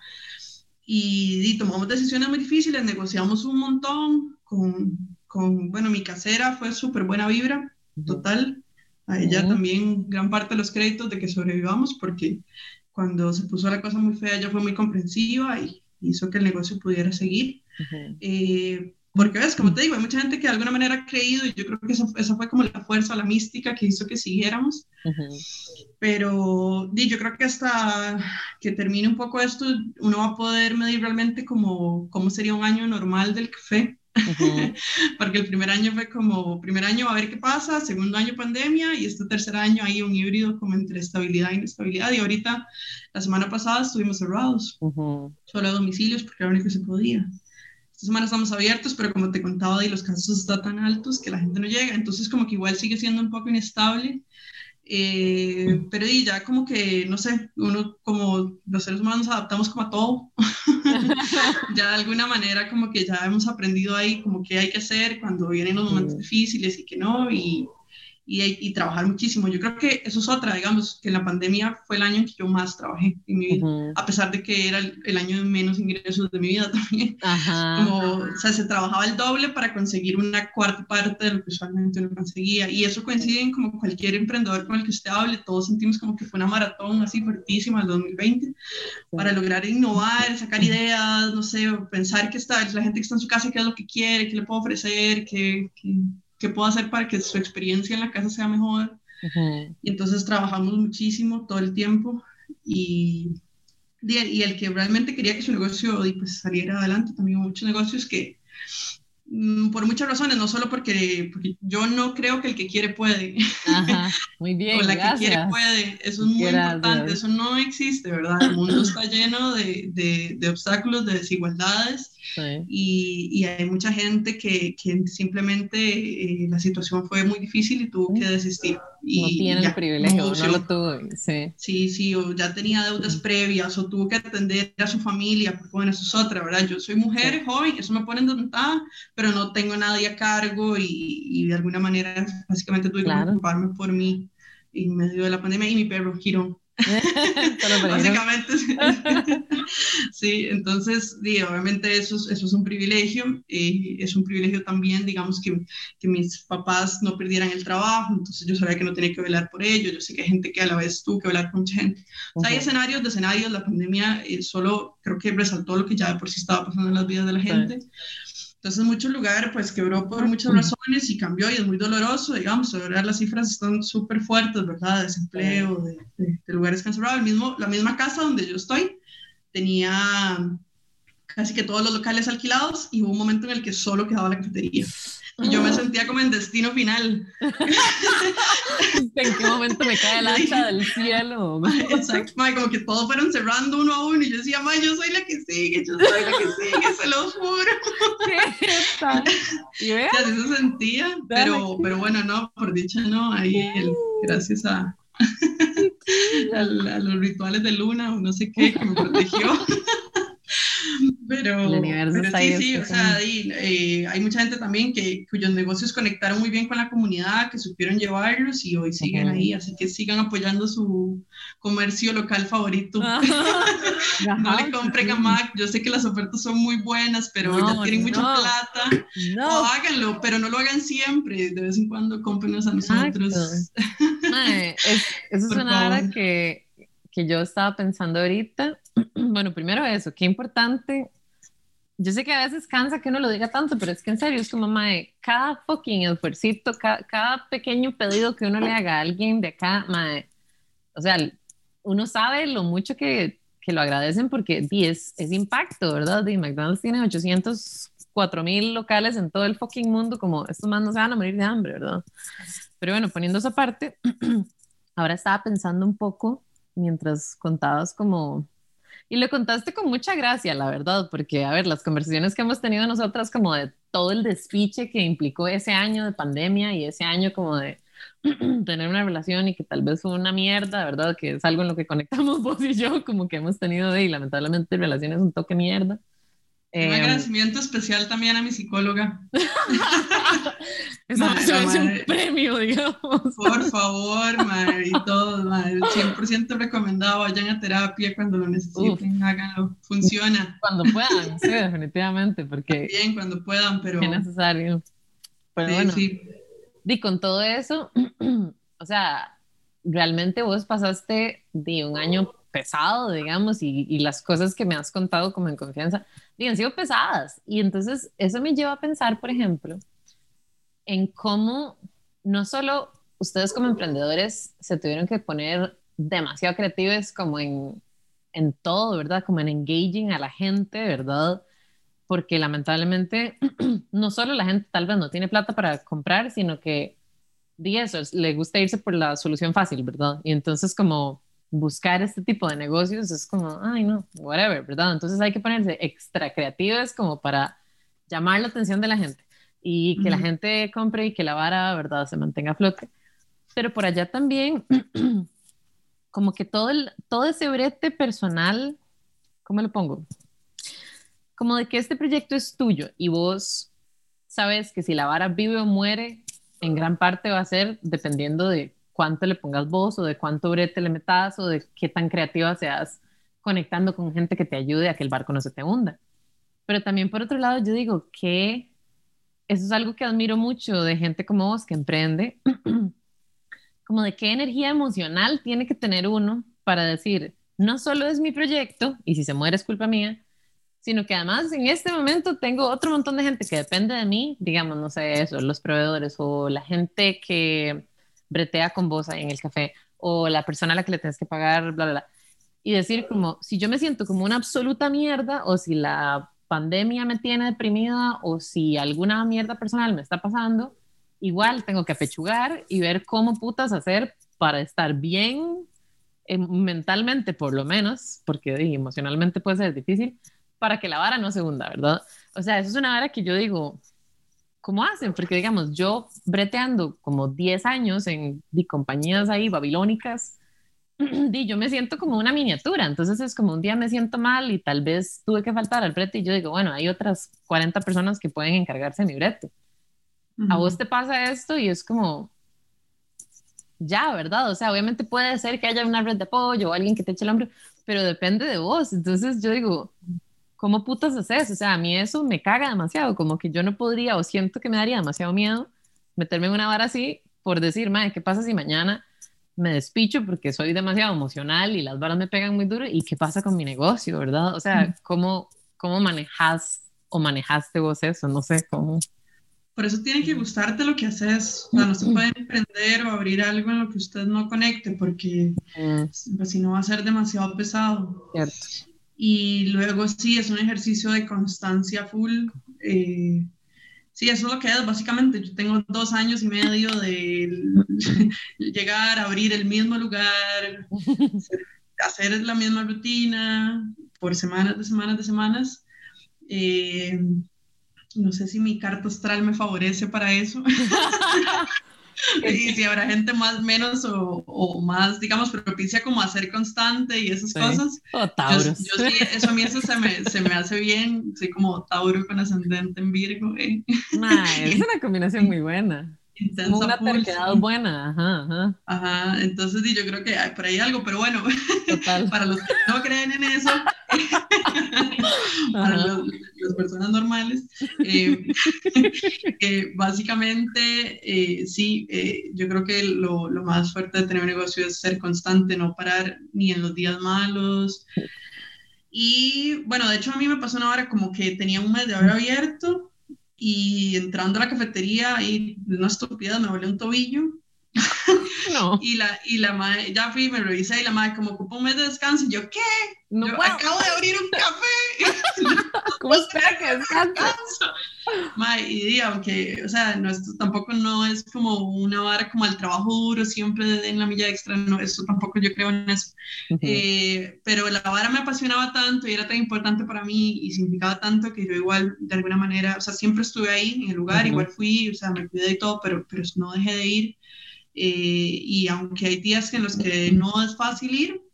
Y, tomamos decisiones muy difíciles, negociamos un montón con, con bueno, mi casera fue súper buena vibra, total. A ella también gran parte de los créditos de que sobrevivamos porque cuando se puso la cosa muy fea, ella fue muy comprensiva y hizo que el negocio pudiera seguir. Eh, porque ves, como te digo, hay mucha gente que de alguna manera ha creído y yo creo que esa, esa fue como la fuerza, la mística que hizo que siguiéramos. Pero di, yo creo que hasta que termine un poco esto, uno va a poder medir realmente cómo, cómo sería un año normal del café. porque el primer año fue como, primer año a ver qué pasa, segundo año pandemia y este tercer año hay un híbrido como entre estabilidad e inestabilidad y ahorita la semana pasada estuvimos cerrados, solo a domicilios porque era lo único que se podía. Esta semana estamos abiertos, pero como te contaba, y los casos están tan altos que la gente no llega, entonces como que igual sigue siendo un poco inestable eh, pero y ya como que, no sé, uno como los seres humanos nos adaptamos como a todo. ya de alguna manera como que ya hemos aprendido ahí como que hay que hacer cuando vienen los momentos difíciles y que no. Y, y, trabajar muchísimo. Yo creo que eso es otra, digamos, que la pandemia fue el año en que yo más trabajé en mi vida, a pesar de que era el, año de menos ingresos de mi vida también. Como, o sea, se trabajaba el doble para conseguir una cuarta parte de lo que usualmente uno conseguía. Y eso coincide en como cualquier emprendedor con el que usted hable, todos sentimos como que fue una maratón así fuertísima el 2020 para lograr innovar, sacar ideas, no sé, pensar que está, la gente que está en su casa, qué es lo que quiere, qué le puedo ofrecer, qué, qué qué puedo hacer para que su experiencia en la casa sea mejor. Y entonces trabajamos muchísimo todo el tiempo y, y el que realmente quería que su negocio pues, saliera adelante, también muchos negocios que mm, por muchas razones, no solo porque, porque, yo no creo que el que quiere puede. muy bien. o la que quiere puede. Eso es muy importante. Eso no existe, ¿verdad? El mundo está lleno de, de, de obstáculos, de desigualdades y, y, hay mucha gente que, que simplemente eh, la situación fue muy difícil y tuvo que desistir. Y, no tiene el privilegio, no, lo tuvo. Sí. sí, sí, o ya tenía deudas previas o tuvo que atender a su familia, porque bueno, eso es otra, ¿verdad? Yo soy mujer, joven, eso me pone en desventaja, pero no tengo nadie a cargo y, y de alguna manera básicamente tuve que preocuparme por mí en medio de la pandemia y mi perro Girón Básicamente, sí. entonces, obviamente eso es, eso es un privilegio, eh, es un privilegio también, digamos, que, que, mis papás no perdieran el trabajo, entonces yo sabía que no tenía que velar por ellos, yo sé que hay gente que a la vez tuvo que velar por mucha gente. O sea, hay escenarios de escenarios, la pandemia eh, solo creo que resaltó lo que ya de por sí estaba pasando en las vidas de la gente. Entonces, mucho lugar pues quebró por muchas razones y cambió y es muy doloroso, digamos, ahora las cifras están súper fuertes, ¿verdad? De desempleo, de, de, lugares cancelados. Mismo, la misma casa donde yo estoy tenía casi que todos los locales alquilados y hubo un momento en el que solo quedaba la cafetería. Y yo me sentía como en destino final. ¿En qué momento me cae el hacha del cielo? Exacto, como que todos fueron cerrando uno a uno y yo decía, ma, yo soy la que sigue, yo soy la que sigue, se lo juro. ¿Qué está? ¿Y así se sentía, pero, pero bueno, no, por dicha no, ahí el, gracias a, a, a, los rituales de luna o no sé qué, que me protegió. Pero, sí, sí, o sea, eh, hay mucha gente también que, cuyos negocios conectaron muy bien con la comunidad, que supieron llevarlos y hoy siguen ahí, así que sigan apoyando su comercio local favorito. no le compren a Mac, yo sé que las ofertas son muy buenas, pero ya tienen mucha plata. O háganlo, pero no lo hagan siempre, de vez en cuando cómprenos a nosotros. es, eso es una hora que, que yo estaba pensando ahorita. Bueno, primero eso, qué importante yo sé que a veces cansa que uno lo diga tanto, pero es que en serio es como, mae, cada fucking esfuercito, cada, cada, pequeño pedido que uno le haga a alguien de acá, mae, o sea, uno sabe lo mucho que, que lo agradecen porque es, es impacto, ¿verdad? Y McDonald's tiene 804 mil locales en todo el fucking mundo, como estos más no se van a morir de hambre, ¿verdad? Pero bueno, poniendo esa parte, ahora estaba pensando un poco mientras contabas como y lo contaste con mucha gracia, la verdad, porque, a ver, las conversaciones que hemos tenido nosotras como de todo el despiche que implicó ese año de pandemia y ese año como de tener una relación y que tal vez fue una mierda, ¿verdad? Que es algo en lo que conectamos vos y yo, como que hemos tenido y lamentablemente relaciones un toque mierda. Un em, agradecimiento especial también a mi psicóloga. Eso es un premio, digamos. Por favor, madre, y todo, madre, 100% recomendado, vayan a terapia cuando lo necesiten, háganlo, funciona. Cuando puedan, sí, definitivamente, porque... Bien, cuando puedan, pero... Es necesario. Pero bueno, sí. y con todo eso, o sea, realmente vos pasaste de un año pesado, digamos, y, y, las cosas que me has contado como en confianza, han sido pesadas. Y entonces eso me lleva a pensar, por ejemplo, en cómo no solo ustedes como emprendedores se tuvieron que poner demasiado creativos como en, en todo, ¿verdad? Como en engaging a la gente, ¿verdad? Porque lamentablemente no solo la gente tal vez no tiene plata para comprar, sino que de eso, le gusta irse por la solución fácil, ¿verdad? Y entonces como buscar este tipo de negocios es como, ay, no, whatever, ¿verdad? Entonces hay que ponerse extra creativos como para llamar la atención de la gente y que la gente compre y que la vara, ¿verdad?, se mantenga a flote. Pero por allá también, como que todo, el, todo ese brete personal, ¿cómo lo pongo? Como de que este proyecto es tuyo y vos sabes que si la vara vive o muere, en gran parte va a ser dependiendo de cuánto le pongas vos o de cuánto brete le metas o de qué tan creativa seas conectando con gente que te ayude a que el barco no se te hunda. Pero también por otro lado yo digo que eso es algo que admiro mucho de gente como vos que emprende, como de qué energía emocional tiene que tener uno para decir, no solo es mi proyecto y si se muere es culpa mía, sino que además en este momento tengo otro montón de gente que depende de mí, digamos, no sé, eso, los proveedores o la gente que bretea con vos ahí en el café o la persona a la que le tienes que pagar, bla, bla, bla. Y decir como, si yo me siento como una absoluta mierda o si la pandemia me tiene deprimida o si alguna mierda personal me está pasando, igual tengo que apechugar y ver cómo putas hacer para estar bien eh, mentalmente por lo menos, porque emocionalmente puede ser difícil, para que la vara no se hunda, ¿verdad? O sea, eso es una vara que yo digo, ¿cómo hacen? Porque digamos, yo breteando como 10 años en de compañías ahí babilónicas, di, yo me siento como una miniatura, entonces es como un día me siento mal y tal vez tuve que faltar al brete y yo digo, bueno, hay otras 40 personas que pueden encargarse de mi brete. A vos te pasa esto y es como, ya, ¿verdad? O sea, obviamente puede ser que haya una red de apoyo o alguien que te eche el hombro, pero depende de vos. Entonces yo digo, ¿cómo putas haces? O sea, a mí eso me caga demasiado, como que yo no podría o siento que me daría demasiado miedo meterme en una vara así por decir, madre, ¿qué pasa si mañana me despicho porque soy demasiado emocional y las varas me pegan muy duro? ¿Y qué pasa con mi negocio, verdad? O sea, ¿cómo, cómo manejas o manejaste vos eso? No sé cómo. Por eso tiene que gustarte lo que haces. O sea, no se puede emprender o abrir algo en lo que usted no conecte, porque mm. pues, si no va a ser demasiado pesado. Cierto. Y luego sí, es un ejercicio de constancia full. Eh, sí, eso es lo que es básicamente. Yo tengo dos años y medio de llegar, abrir el mismo lugar, hacer la misma rutina por semanas de semanas de semanas. Eh, no sé si mi carta astral me favorece para eso. y si habrá gente más, menos o, o, más, digamos, propicia como a ser constante y esas cosas. O Tauro. eso a mí eso se me, se me, hace bien, soy como Tauro con ascendente en Virgo. ¿eh? es una combinación muy buena. Intensa una terquedad buena, ajá, ajá. Ajá, entonces yo creo que hay por ahí algo, pero bueno, para los que no creen en eso, para las personas normales, eh, eh, básicamente eh, sí, yo creo que lo, lo, más fuerte de tener un negocio es ser constante, no parar ni en los días malos. Y bueno, de hecho a mí me pasó una hora como que tenía un mes de haber abierto y entrando a la cafetería de una estupidez me volé un tobillo. No. y la, y la madre, ya fui, me revisé y la madre como ocupó un mes de descanso y yo, ¿qué? No yo acabo de abrir un café. ¿Cómo espera que descanse? y aunque, o sea, no, esto tampoco no es como una vara como el trabajo duro siempre en la milla extra, no, eso tampoco yo creo en eso. Eh, pero la vara me apasionaba tanto y era tan importante para mí y significaba tanto que yo igual, de alguna manera, o sea, siempre estuve ahí en el lugar, igual fui, o sea, me cuidé y todo, pero, pero no dejé de ir. Eh, y aunque hay días en los que no es fácil ir,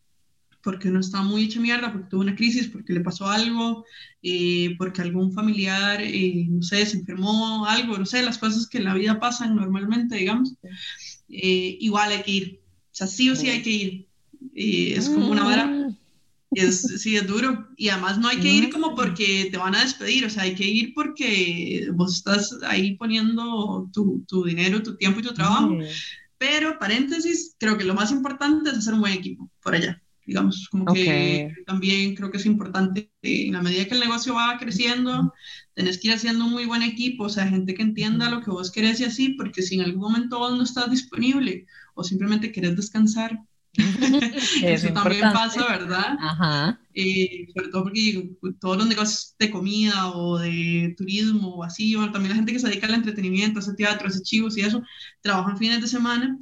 porque uno está muy hecho mierda, porque tuvo una crisis, porque le pasó algo, eh, porque algún familiar, eh, no sé, se enfermó, algo, no sé, las cosas que en la vida pasan normalmente, digamos, eh, igual hay que ir. O sea, sí o sí hay que ir. es como una vara. Mm. Es, sí, es duro. Y además no hay que ir como porque te van a despedir, o sea, hay que ir porque vos estás ahí poniendo tu, tu dinero, tu tiempo y tu trabajo. Pero, paréntesis, creo que lo más importante es hacer un buen equipo por allá digamos, como que también creo que es importante, en la medida que el negocio va creciendo, tenés que ir haciendo un muy buen equipo, o sea, gente que entienda lo que vos querés y así, porque si en algún momento vos no estás disponible o simplemente querés descansar, eso también pasa, ¿verdad? Ajá. Eh, sobre todo porque todos los negocios de comida o de turismo o así, también la gente que se dedica al entretenimiento, hace teatro, hace chivos y eso, trabajan fines de semana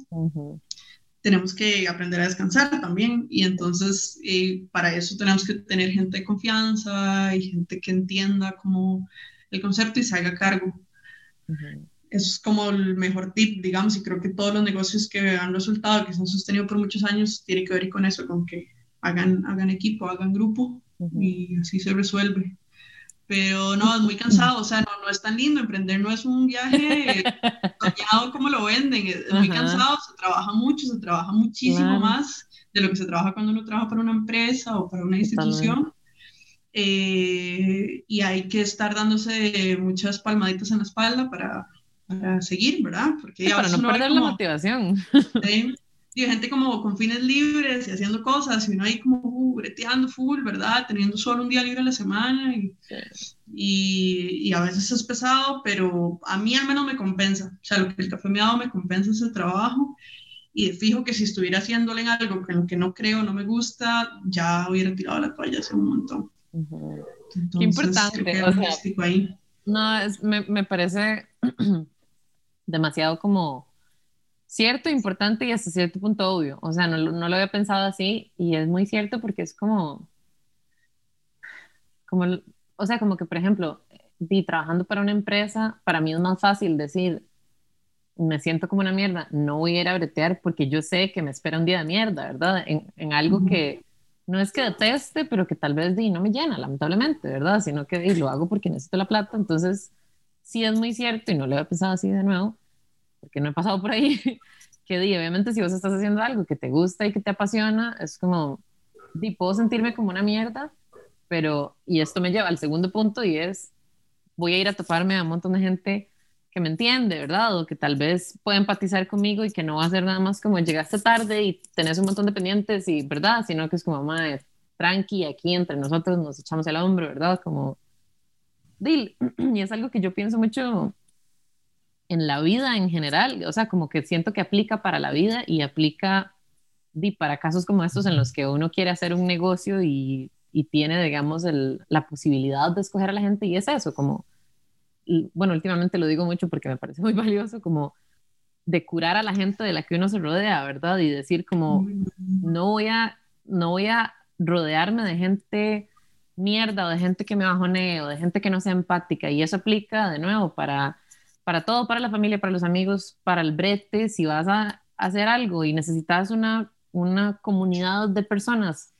tenemos que aprender a descansar también y entonces eh, para eso tenemos que tener gente de confianza y gente que entienda como el concepto y se haga cargo. Eso es como el mejor tip, digamos, y creo que todos los negocios que han resultado, que se han sostenido por muchos años, tiene que ver con eso, con que hagan, hagan equipo, hagan grupo y así se resuelve. Pero no, es muy cansado, o sea, no, no es tan lindo, emprender no es un viaje soñado como lo venden, es, muy cansado, se trabaja mucho, se trabaja muchísimo más de lo que se trabaja cuando uno trabaja para una empresa o para una institución. Eh, y hay que estar dándose muchas palmaditas en la espalda para, para seguir, ¿verdad? Porque para no perder la motivación. y gente como con fines libres y haciendo cosas, y uno ahí como uh, breteando full, ¿verdad? Teniendo solo un día libre a la semana y, y, a veces es pesado, pero a mí al menos me compensa. O sea, lo que el café me ha dado me compensa ese trabajo y fijo que si estuviera haciéndole en algo que, que no creo, no me gusta, ya hubiera tirado la toalla hace un montón. Qué importante. O sea, ahí. No, es, me, me parece demasiado como cierto, importante y hasta cierto punto obvio. O sea, no, no, lo había pensado así y es muy cierto porque es como, como, o sea, como que, por ejemplo, di, trabajando para una empresa, para mí es más fácil decir, me siento como una mierda, no voy a ir a bretear porque yo sé que me espera un día de mierda, ¿verdad? En, en algo que no es que deteste, pero que tal vez di, no me llena, lamentablemente, ¿verdad? Sino que di, lo hago porque necesito la plata. Entonces, sí es muy cierto y no lo había pensado así de nuevo porque no he pasado por ahí, que di, obviamente si vos estás haciendo algo que te gusta y que te apasiona, es como, di, puedo sentirme como una mierda, pero, y esto me lleva al segundo punto y es, voy a ir a toparme a un montón de gente que me entiende, ¿verdad? O que tal vez pueda empatizar conmigo y que no va a ser nada más como llegaste tarde y tenés un montón de pendientes y, ¿verdad? Sino que es como, madre, tranqui, aquí entre nosotros nos echamos el hombro, ¿verdad? Como, di, y es algo que yo pienso mucho en la vida en general, o sea, como que siento que aplica para la vida y aplica para casos como estos en los que uno quiere hacer un negocio y, y tiene, digamos, el, la posibilidad de escoger a la gente y es eso, como bueno, últimamente lo digo mucho porque me parece muy valioso, como de curar a la gente de la que uno se rodea, ¿verdad? Y decir como, no voy a, no voy a rodearme de gente mierda o de gente que me bajonee o de gente que no sea empática. Y eso aplica de nuevo para, para todo, para la familia, para los amigos, para el brete. Si vas a hacer algo y necesitas una, una comunidad de personas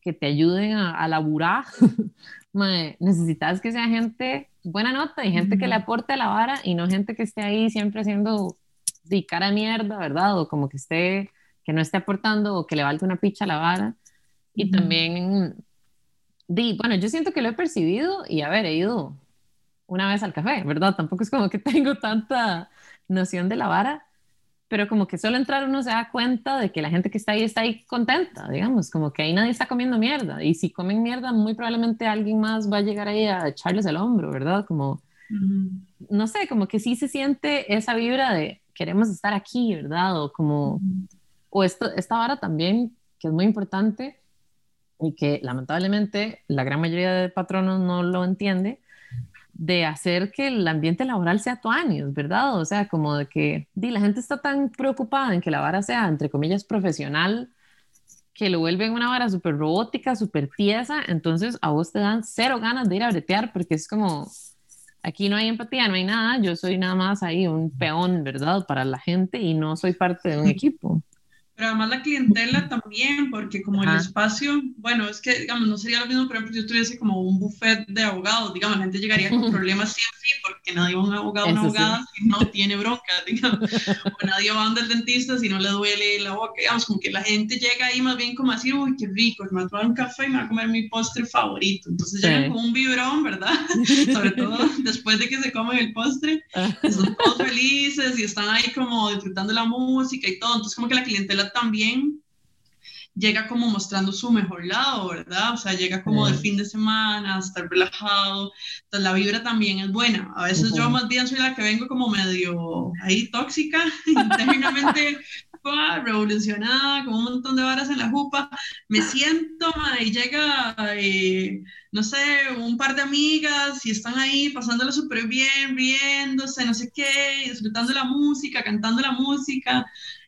que te ayuden a, a laburar, necesitas que sea gente buena nota y gente que le aporte a la vara y no gente que esté ahí siempre haciendo de cara mierda, ¿verdad? O como que esté, que no esté aportando o que le valte una picha a la vara. Y también, di, bueno, yo siento que lo he percibido y a ver, he ido una vez al café, ¿verdad? Tampoco es como que tengo tanta noción de la vara, pero como que solo entrar uno se da cuenta de que la gente que está ahí está ahí contenta, digamos, como que ahí nadie está comiendo mierda. Y si comen mierda, muy probablemente alguien más va a llegar ahí a echarles el hombro, ¿verdad? Como, no sé, como que sí se siente esa vibra de queremos estar aquí, ¿verdad? O como, o esto, esta vara también, que es muy importante y que lamentablemente la gran mayoría de patronos no lo entiende, de hacer que el ambiente laboral sea tuanis, ¿verdad? O sea, como de que di, la gente está tan preocupada en que la vara sea, entre comillas, profesional, que lo vuelven una vara súper robótica, súper tiesa, entonces a vos te dan cero ganas de ir a bretear porque es como, aquí no hay empatía, no hay nada, yo soy nada más ahí un peón, ¿verdad? Para la gente y no soy parte de un equipo. Pero además la clientela también, porque como el espacio, bueno, es que, digamos, no sería lo mismo, por ejemplo, si yo tuviese como un buffet de abogados, digamos, la gente llegaría con problemas siempre, porque nadie va a un abogado o una abogada si no tiene bronca, digamos, o nadie va a el dentista si no le duele la boca, digamos, como que la gente llega ahí más bien como así, uy, qué rico, me va a tomar un café y me va a comer mi postre favorito, entonces llegan con un vibrón, ¿verdad? Sobre todo después de que se comen el postre, ah. son todos felices y están ahí como disfrutando la música y todo, entonces como que la clientela también llega como mostrando su mejor lado, ¿verdad? O sea, llega como de fin de semana, estar relajado, entonces la vibra también es buena. A veces yo más bien soy la que vengo como medio ahí tóxica, internamente revolucionada, con un montón de varas en la jupa, me siento y llega, eh, no sé, un par de amigas y están ahí pasándolo súper bien, riéndose, no sé qué, disfrutando la música, cantando la música.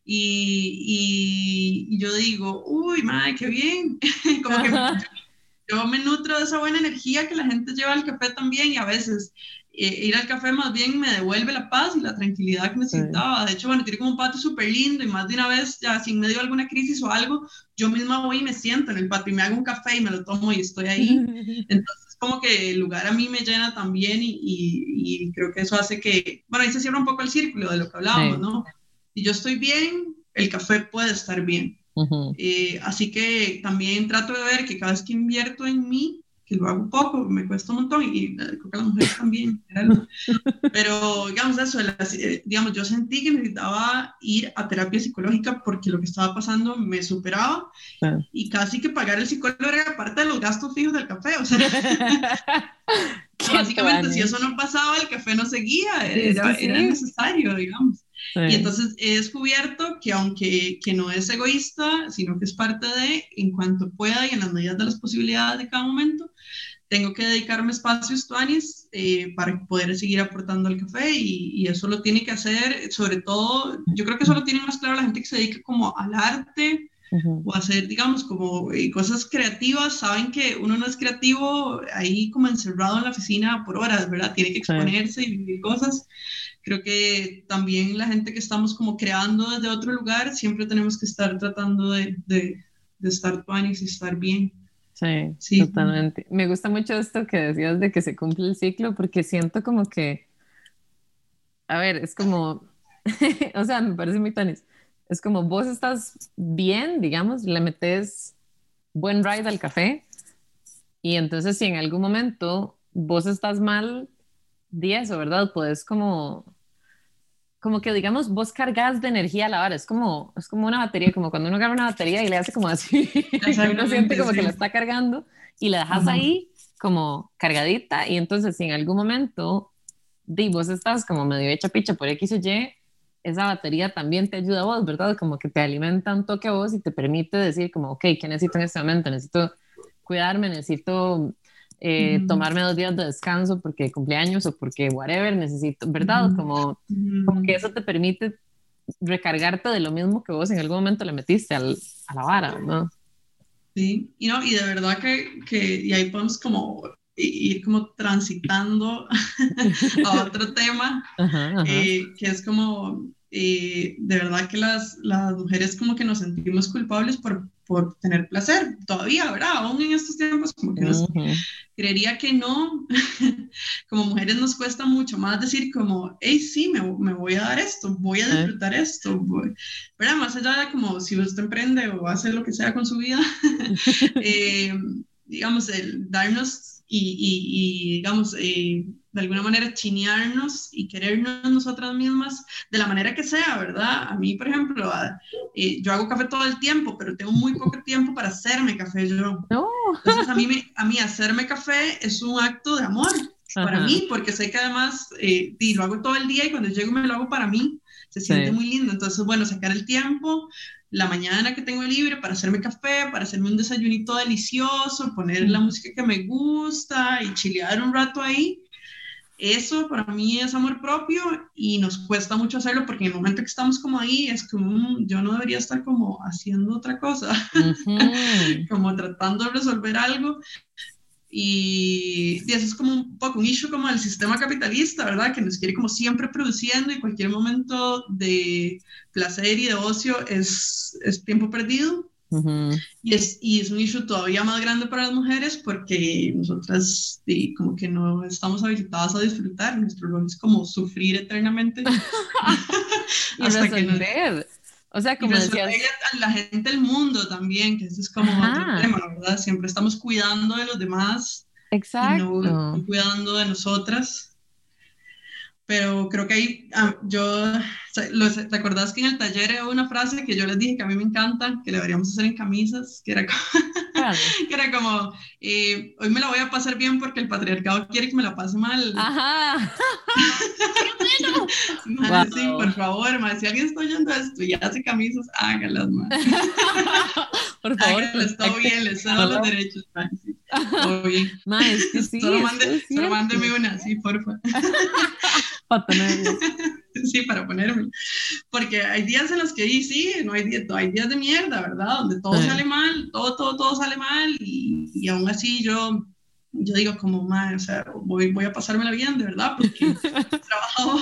Y, y, yo digo, uy, madre, qué bien. Como que yo, me nutro de esa buena energía que la gente lleva al café también y a veces eh, ir al café más bien me devuelve la paz y la tranquilidad que necesitaba. De hecho, bueno, tiene como un patio súper lindo y más de una vez, ya sin medio alguna crisis o algo, yo misma voy y me siento en el patio y me hago un café y me lo tomo y estoy ahí. Entonces, como que el lugar a mí me llena también y, y, creo que eso hace que, bueno, ahí se cierra un poco el círculo de lo que hablábamos, ¿no? Si yo estoy bien, el café puede estar bien. Eh, así que también trato de ver que cada vez que invierto en mí, que lo hago un poco, me cuesta un montón y eh, creo que a las mujeres también, pero digamos eso, eh, digamos, yo sentí que necesitaba ir a terapia psicológica porque lo que estaba pasando me superaba y casi que pagar el psicólogo era parte de los gastos fijos del café, o sea, básicamente si eso no pasaba, el café no seguía, era, era necesario, digamos. Y entonces he descubierto que aunque que no es egoísta, sino que es parte de, en cuanto pueda y en las medidas de las posibilidades de cada momento, tengo que dedicarme espacios tuanis eh, para poder seguir aportando al café y, y, eso lo tiene que hacer, sobre todo, yo creo que eso lo tiene más claro la gente que se dedica como al arte o hacer, digamos, como eh, cosas creativas, saben que uno no es creativo ahí como encerrado en la oficina por horas, ¿verdad? Tiene que exponerse y vivir cosas creo que también la gente que estamos como creando desde otro lugar, siempre tenemos que estar tratando de, de, de estar panis y estar bien. Sí, sí, totalmente. Me gusta mucho esto que decías de que se cumple el ciclo, porque siento como que, a ver, es como, o sea, me parece muy tanis. Es como vos estás bien, digamos, le metes buen ride al café, y entonces si en algún momento vos estás mal, di eso, ¿verdad? Puedes como como que digamos, vos cargas de energía a la hora, es como, es como una batería, como cuando uno carga una batería y le hace como así, uno siente como que la está cargando y la dejas ahí como cargadita y entonces si en algún momento di, vos estás como medio hecha picha por X o Y, esa batería también te ayuda a vos, ¿verdad? Como que te alimenta un toque a vos y te permite decir como, ok, ¿qué necesito en este momento? Necesito cuidarme, necesito eh, tomarme dos días de descanso porque cumpleaños o porque whatever necesito, ¿verdad? como, como, que eso te permite recargarte de lo mismo que vos en algún momento le metiste al, a la vara, ¿no? Sí, y, no, y de verdad que, que y ahí podemos como ir como transitando a otro tema, eh, que es como, eh, de verdad que las, las mujeres como que nos sentimos culpables por, por tener placer, todavía, ¿verdad? Aún en estos tiempos, como que nos, creería que no, como mujeres nos cuesta mucho más decir como, hey, sí, me, me voy a dar esto, voy a disfrutar esto, ¿verdad? Más allá de como si usted emprende o hace lo que sea con su vida, eh, digamos, el darnos y, digamos, eh, de alguna manera chinearnos y querernos nosotras mismas de la manera que sea, ¿verdad? A mí, por ejemplo, eh, yo hago café todo el tiempo, pero tengo muy poco tiempo para hacerme café yo. Entonces, a mí, a mí hacerme café es un acto de amor para mí, porque sé que además eh, lo hago todo el día y cuando llego me lo hago para mí. Se siente muy lindo. Entonces, bueno, sacar el tiempo, la mañana que tengo libre para hacerme café, para hacerme un desayunito delicioso, poner la música que me gusta y chilear un rato ahí. Eso para mí es amor propio y nos cuesta mucho hacerlo porque en el momento que estamos como ahí es como, mm, yo no debería estar como haciendo otra cosa, como tratando de resolver algo. Y, y, eso es como un poco un issue como el sistema capitalista, ¿verdad? Que nos quiere como siempre produciendo y cualquier momento de placer y de ocio es, es tiempo perdido. Y, es, y es un issue todavía más grande para las mujeres porque nosotras y como que no estamos habilitadas a disfrutar, nuestro rol es como sufrir eternamente. y hasta que o sea, como decías... a la gente del mundo también, que eso es como otro tema, ¿verdad? Siempre estamos cuidando de los demás. Exacto. Y no cuidando de nosotras. Pero creo que ahí, ah, yo, ¿te acordás que en el taller hubo una frase que yo les dije que a mí me encanta, que deberíamos hacer en camisas, que era como, que era como eh, hoy me la voy a pasar bien porque el patriarcado quiere que me la pase mal. Ajá. Sí, por favor, madre, si alguien está oyendo esto y hace camisas, hágalas, madre. por favor. Hágalas, todo bien, les cedo los derechos, madre. Sí. Todo bien. es que sí, solo, mande, solo mándeme una, sí, por favor. para tenerlo. Sí, para ponerme. Porque hay días en los que sí, no hay, días, hay días de mierda, ¿verdad? Donde todo sale mal, todo, todo, todo sale mal y, y aún así yo yo digo como, madre, o sea, voy, voy a pasármela bien, de verdad, porque he trabajado,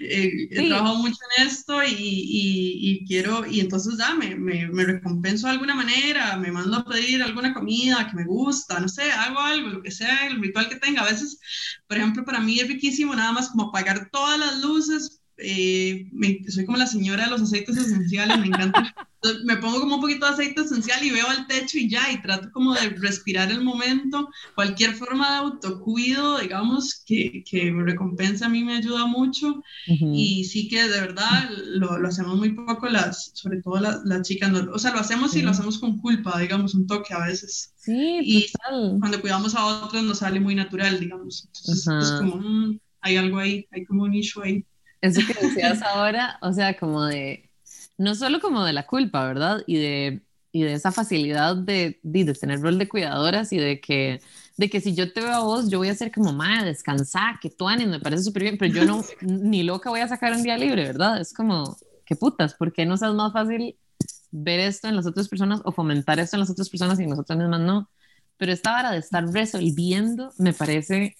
eh, he trabajado mucho en esto y, y, quiero, y entonces ya me, me, me, recompenso de alguna manera, me mando a pedir alguna comida que me gusta, no sé, hago algo, lo que sea, el ritual que tenga. A veces, por ejemplo, para mí es riquísimo nada más como apagar todas las luces, eh, soy como la señora de los aceites esenciales, me encanta. me pongo como un poquito de aceite esencial y veo al techo y ya, y trato como de respirar el momento. Cualquier forma de autocuido, digamos, que, que me recompensa a mí me ayuda mucho. Y sí que de verdad lo, lo, hacemos muy poco, las, sobre todo las, las chicas. o sea, lo hacemos y lo hacemos con culpa, digamos, un toque a veces. Sí, y cuando cuidamos a otros nos sale muy natural, digamos. Entonces es como, mm, hay algo ahí, hay como un issue ahí. Eso que decías ahora, o sea, como de, no solo como de la culpa, ¿verdad? Y de, y de esa facilidad de, de, tener rol de cuidadoras y de que, de que si yo te veo a vos, yo voy a ser como, madre, descansar, que tú me parece súper bien, pero yo no, ni loca voy a sacar un día libre, ¿verdad? Es como, qué putas, ¿por qué no es más fácil ver esto en las otras personas o fomentar esto en las otras personas y en nosotras mismas no? Pero esta vara de estar resolviendo me parece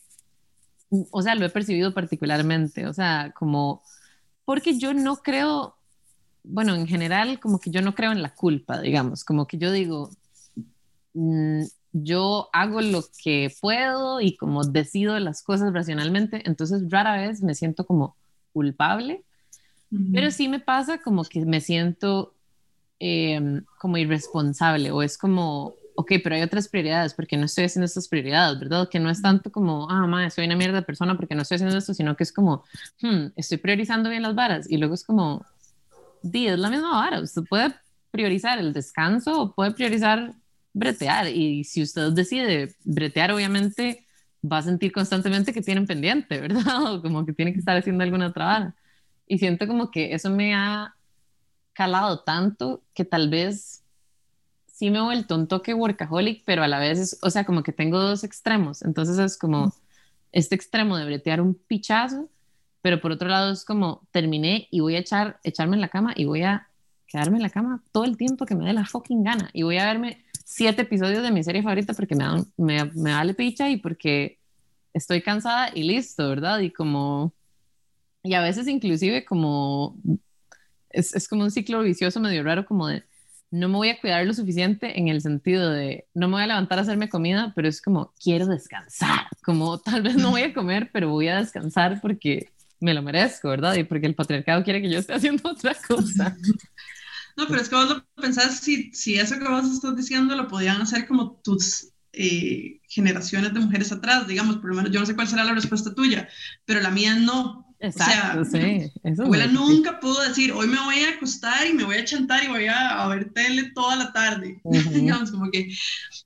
o sea, lo he percibido particularmente, o sea, como, porque yo no creo, bueno, en general, como que yo no creo en la culpa, digamos, como que yo digo, mm, yo hago lo que puedo y como decido las cosas racionalmente, entonces rara vez me siento como culpable, pero sí me pasa como que me siento em, como irresponsable o es como, ok, pero hay otras prioridades, porque no estoy haciendo estas prioridades, ¿verdad? Que no es tanto como, ah, madre, soy una mierda de persona porque no estoy haciendo esto, sino que es como, hmm, estoy priorizando bien las varas. Y luego es como, di, es la misma vara. Usted puede priorizar el descanso o puede priorizar bretear. Y si usted decide bretear, obviamente va a sentir constantemente que tienen pendiente, ¿verdad? O como que tiene que estar haciendo alguna otra vara. Y siento como que eso me ha calado tanto que tal vez sí me he vuelto un toque workaholic, pero a la vez, es, o sea, como que tengo dos extremos. Entonces es como este extremo de bretear un pichazo, pero por otro lado es como terminé y voy a echar, echarme en la cama y voy a quedarme en la cama todo el tiempo que me dé la fucking gana y voy a verme siete episodios de mi serie favorita porque me, me, me vale picha y porque estoy cansada y listo, ¿verdad? Y como, y a veces inclusive como, es, es como un ciclo vicioso medio raro como de, no me voy a cuidar lo suficiente en el sentido de no me voy a levantar a hacerme comida, pero es como quiero descansar, como tal vez no voy a comer, pero voy a descansar porque me lo merezco, ¿verdad? Y porque el patriarcado quiere que yo esté haciendo otra cosa. No, pero es que vos lo pensás, si, si eso que vos estás diciendo lo podían hacer como tus eh, generaciones de mujeres atrás, digamos, por lo menos yo no sé cuál será la respuesta tuya, pero la mía no. Exacto, o sea, sí. abuela nunca pudo decir, hoy me voy a acostar y me voy a chantar y voy a, ver tele toda la tarde. digamos, como que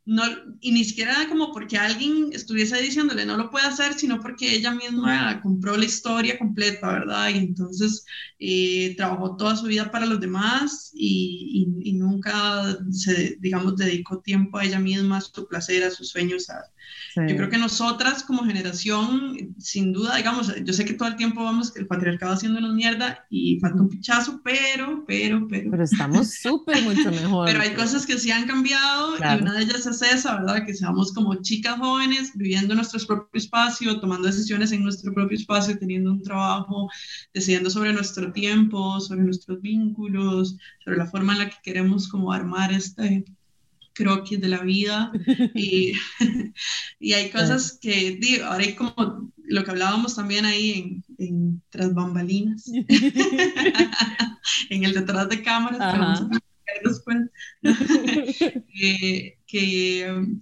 no, y ni siquiera como porque alguien estuviese diciéndole no lo puede hacer, sino porque ella misma compró la historia completa, ¿verdad? Y entonces eh, trabajó toda su vida para los demás y, y, nunca se, digamos, dedicó tiempo a ella misma, a su placer, a sus sueños, a, yo creo que nosotras como generación, sin duda, digamos, yo sé que todo el tiempo vamos que el patriarcado haciéndonos mierda y falta un pichazo, pero, pero, pero. Pero estamos súper mucho mejor. pero hay cosas que sí han cambiado y una de ellas es esa, ¿verdad? Que seamos como chicas jóvenes viviendo nuestro propio espacio, tomando decisiones en nuestro propio espacio, teniendo un trabajo, decidiendo sobre nuestro tiempo, sobre nuestros vínculos, sobre la forma en la que queremos como armar este croquis de la vida y, y hay cosas que, digo, ahora hay como lo que hablábamos también ahí en, en tras bambalinas, en el detrás de cámaras, después, que, um,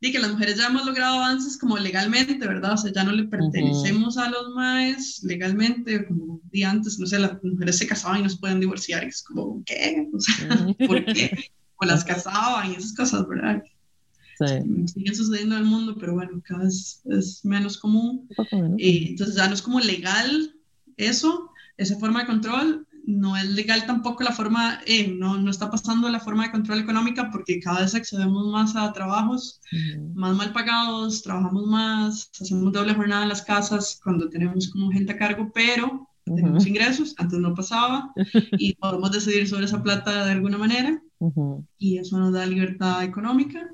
que las mujeres ya hemos logrado avances como legalmente, ¿verdad? O sea, ya no le pertenecemos a los maes legalmente, como di antes, no sé, las mujeres se casaban y no se pueden divorciar, y es como, ¿qué? O sea, ¿por qué? O las cazaban y esas cosas, ¿verdad? Sí. Siguen sucediendo en el mundo, pero bueno, cada vez es menos común. Eh, entonces ya no es como legal eso, esa forma de control. No es legal tampoco la forma, eh, no, no está pasando la forma de control económica porque cada vez accedemos más a trabajos más mal pagados, trabajamos más, hacemos doble jornada en las casas cuando tenemos como gente a cargo, pero tenemos ingresos, antes no pasaba, y podemos decidir sobre esa plata de alguna manera, y eso nos da libertad económica,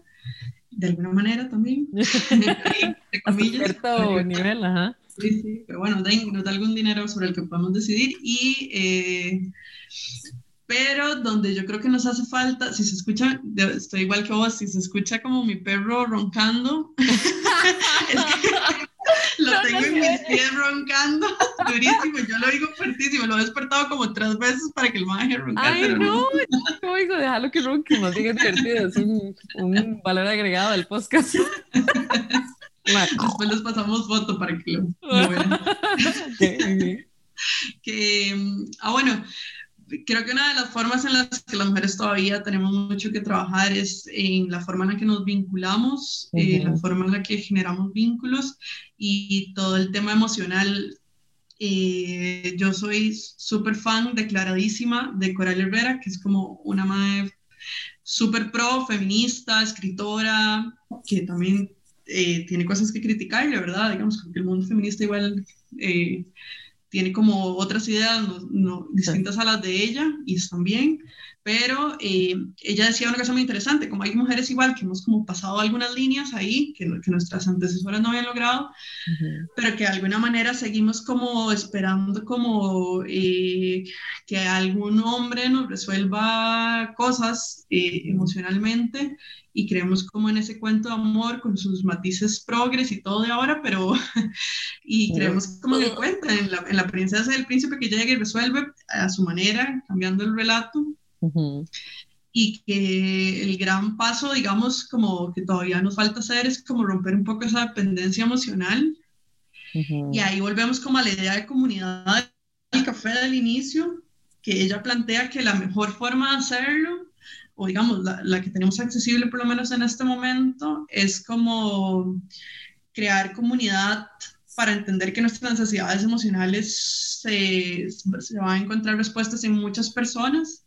de alguna manera también, de comillas. cierto nivel, ajá. Sí, sí, pero bueno, nos da algún dinero sobre el que podemos decidir, y... Eh, pero donde yo creo que nos hace falta, si se escucha, estoy igual que vos, si se escucha como mi perro roncando, es que lo tengo en mis pies roncando durísimo. Yo lo oigo fuertísimo. Lo he despertado como tres veces para que el man deje roncar. Ay, no, no, no oigo, déjalo que ronque. Más bien es divertido. Es un, un valor agregado del podcast. Después les pasamos foto para que lo, lo vean. que, ah, bueno, creo que una de las formas en las que las mujeres todavía tenemos mucho que trabajar es en la forma en la que nos vinculamos, eh, la forma en la que generamos vínculos y todo el tema emocional. Eh, yo soy súper fan, declaradísima de Coral Herrera, que es como una madre súper pro, feminista, escritora, que también eh, tiene cosas que criticar, la verdad, digamos, que el mundo feminista igual tiene como otras ideas no, distintas a las de ella y están bien, pero eh, ella decía una cosa muy interesante, como hay mujeres igual que hemos como pasado algunas líneas ahí que, que nuestras antecesoras no habían logrado, pero que de alguna manera seguimos como esperando como eh, que algún hombre nos resuelva cosas eh, emocionalmente y creemos como en ese cuento de amor con sus matices progres y todo de ahora, pero y creemos como en el cuento, en la, en la princesa y el príncipe que llega y resuelve a su manera, cambiando el relato. Y que el gran paso, digamos, como que todavía nos falta hacer es como romper un poco esa dependencia emocional. Y ahí volvemos como a la idea de comunidad del café del inicio, que ella plantea que la mejor forma de hacerlo o digamos, la, que tenemos accesible por lo menos en este momento, es como crear comunidad para entender que nuestras necesidades emocionales se, se van a encontrar respuestas en muchas personas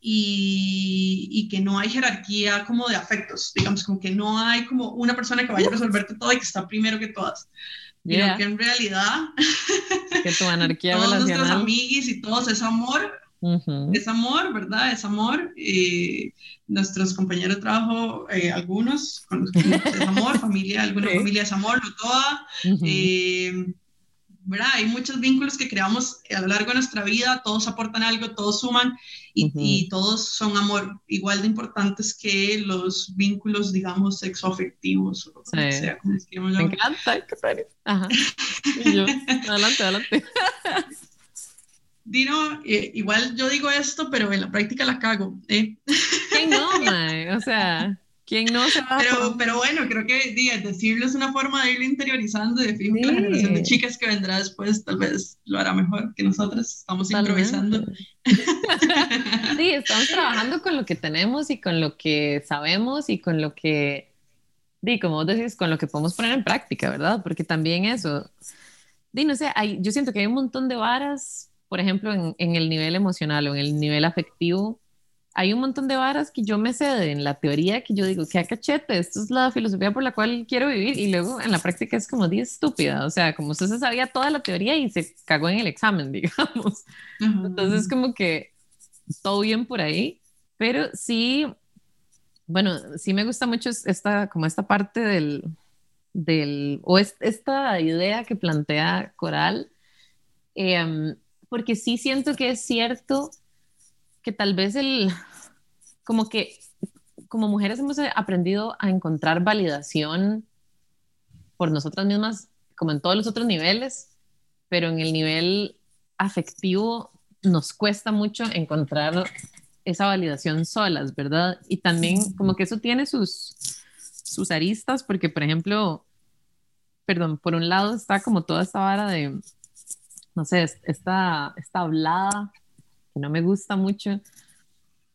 y, y, que no hay jerarquía como de afectos, digamos, como que no hay como una persona que vaya a resolverte todo y que está primero que todas. Yeah. que en realidad que tu anarquía todos nuestros amiguis y todos es amor es amor, ¿verdad? Es amor. y nuestros compañeros de trabajo, eh, algunos, con los que es amor, familia, alguna familia es amor, no toda. Eh, ¿verdad? Hay muchos vínculos que creamos a lo largo de nuestra vida, todos aportan algo, todos suman y, todos son amor, igual de importantes que los vínculos, digamos, sexoafectivos o sí. sea, como Me encanta, qué Ajá. Y yo, adelante, adelante. Dino, eh, igual yo digo esto, pero en la práctica la cago. ¿eh? ¿Quién no, mae? O sea, ¿quién no se va pero, pero bueno, creo que decirlo es una forma de irlo interiorizando y de fijo que la generación de chicas que vendrá después tal vez lo hará mejor que nosotras. Estamos improvisando. Sí, estamos trabajando con lo que tenemos y con lo que sabemos y con lo que, di, como vos decís, con lo que podemos poner en práctica, ¿verdad? Porque también eso, di, no sé, hay, yo siento que hay un montón de varas por ejemplo, en, en, el nivel emocional o en el nivel afectivo, hay un montón de varas que yo me sé en la teoría que yo digo, que a cachete, esto es la filosofía por la cual quiero vivir y luego en la práctica es como di estúpida, o sea, como usted se sabía toda la teoría y se cagó en el examen, digamos. Entonces, como que todo bien por ahí, pero sí, bueno, sí me gusta mucho esta, como esta parte del, del o esta idea que plantea Coral. Eh, porque sí siento que es cierto que tal vez el, como que como mujeres hemos aprendido a encontrar validación por nosotras mismas, como en todos los otros niveles, pero en el nivel afectivo nos cuesta mucho encontrar esa validación solas, ¿verdad? Y también como que eso tiene sus, sus aristas, porque por ejemplo, perdón, por un lado está como toda esta vara de no sé, esta, esta hablada que no me gusta mucho,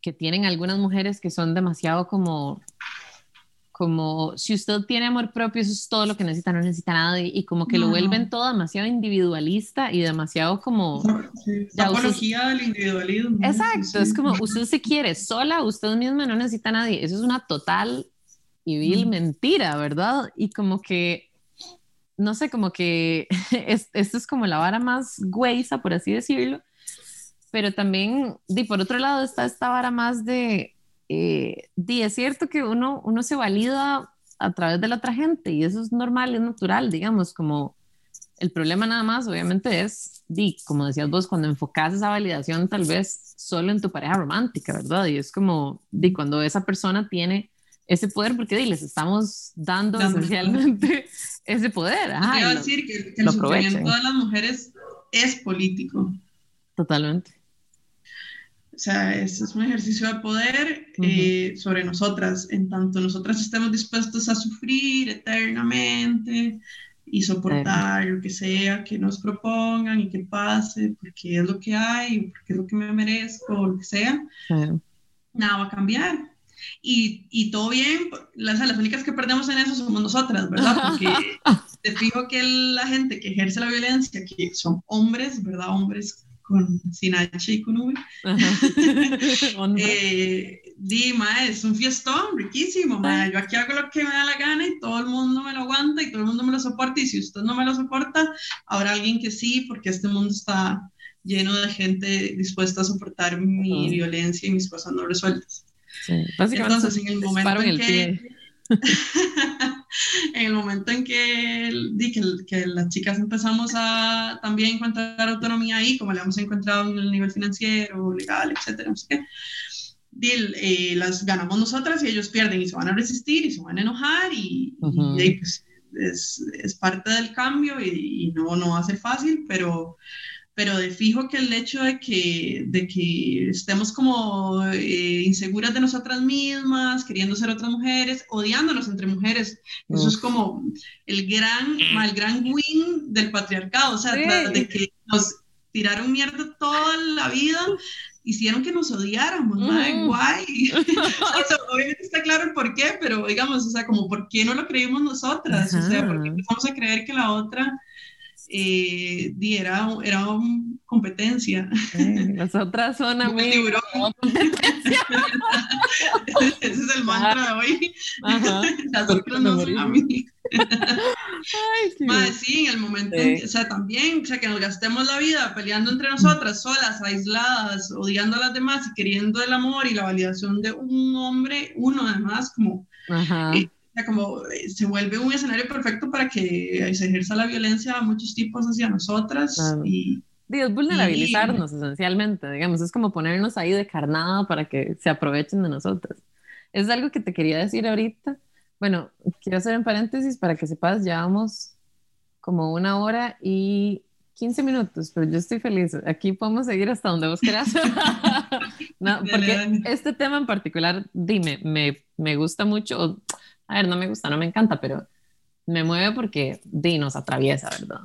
que tienen algunas mujeres que son demasiado como, como, si usted tiene amor propio, eso es todo lo que necesita, no necesita nada, y, como que lo vuelven todo demasiado individualista y demasiado como... la apología del individualismo. Exacto, es como usted se quiere sola, usted misma no necesita a nadie, eso es una total y vil mentira, ¿verdad? Y como que no sé, como que esto es como la vara más güeyza, por así decirlo, pero también, di, por otro lado está esta vara más de, eh, di, es cierto que uno, uno se valida a través de la otra gente y eso es normal, es natural, digamos, como el problema nada más, obviamente, es, di, como decías vos, cuando enfocas esa validación tal vez solo en tu pareja romántica, ¿verdad? Y es como, di, cuando esa persona tiene ese poder, porque les estamos dando, esencialmente ese poder. Ajá, Quiero decir que, el sufrimiento de las mujeres es político. Totalmente. O sea, es, es un ejercicio de poder eh, sobre nosotras, en tanto nosotras estemos dispuestos a sufrir eternamente y soportar lo que sea que nos propongan y que pase, porque es lo que hay, porque es lo que me merezco, o lo que sea, nada va a cambiar y, y todo bien, las, las únicas que perdemos en eso somos nosotras, ¿verdad? Porque te fijo que la gente que ejerce la violencia, que son hombres, ¿verdad? Hombres con, sin H y con V. eh, es un fiestón riquísimo, yo aquí hago lo que me da la gana y todo el mundo me lo aguanta y todo el mundo me lo soporta y si usted no me lo soporta, habrá alguien que sí, porque este mundo está lleno de gente dispuesta a soportar mi violencia y mis cosas no resueltas. Entonces, en el momento en, que... en el momento en que, que, que, las chicas empezamos a también encontrar autonomía ahí, como la hemos encontrado en el nivel financiero, legal, etcétera, no sé qué, eh, las ganamos nosotras y ellos pierden y se van a resistir y se van a enojar y, pues, es, es, parte del cambio y, y, no, no va a ser fácil, pero pero de fijo que el hecho de que, de que estemos como eh, inseguras de nosotras mismas, queriendo ser otras mujeres, odiándonos entre mujeres, eso es como el gran, el gran win del patriarcado, o sea, de que nos tiraron mierda toda la vida, hicieron que nos odiáramos, mm. guay. obviamente está claro el por qué, pero digamos, o sea, como por qué no lo creímos nosotras, o sea, porque empezamos a creer que la otra eh, era, era competencia. las otras son a mí. Ese es el mantra de hoy. Las otras no son a mí. Ay, sí, en el momento, o sea, también, o sea, que nos gastemos la vida peleando entre nosotras, solas, aisladas, odiando a las demás y queriendo el amor y la validación de un hombre, uno además, como, eh, como eh, se vuelve un escenario perfecto para que se ejerza la violencia a muchos tipos hacia nosotras y Dios, vulnerabilizarnos esencialmente, digamos, es como ponernos ahí de carnada para que se aprovechen de nosotras. Es algo que te quería decir ahorita. Bueno, quiero hacer un paréntesis para que sepas, llevamos como una hora y 15 minutos, pero yo estoy feliz. Aquí podemos seguir hasta donde vos quieras. no, porque este tema en particular, dime, me, me gusta mucho. A ver, no me gusta, no me encanta, pero me mueve porque di, nos atraviesa, ¿verdad?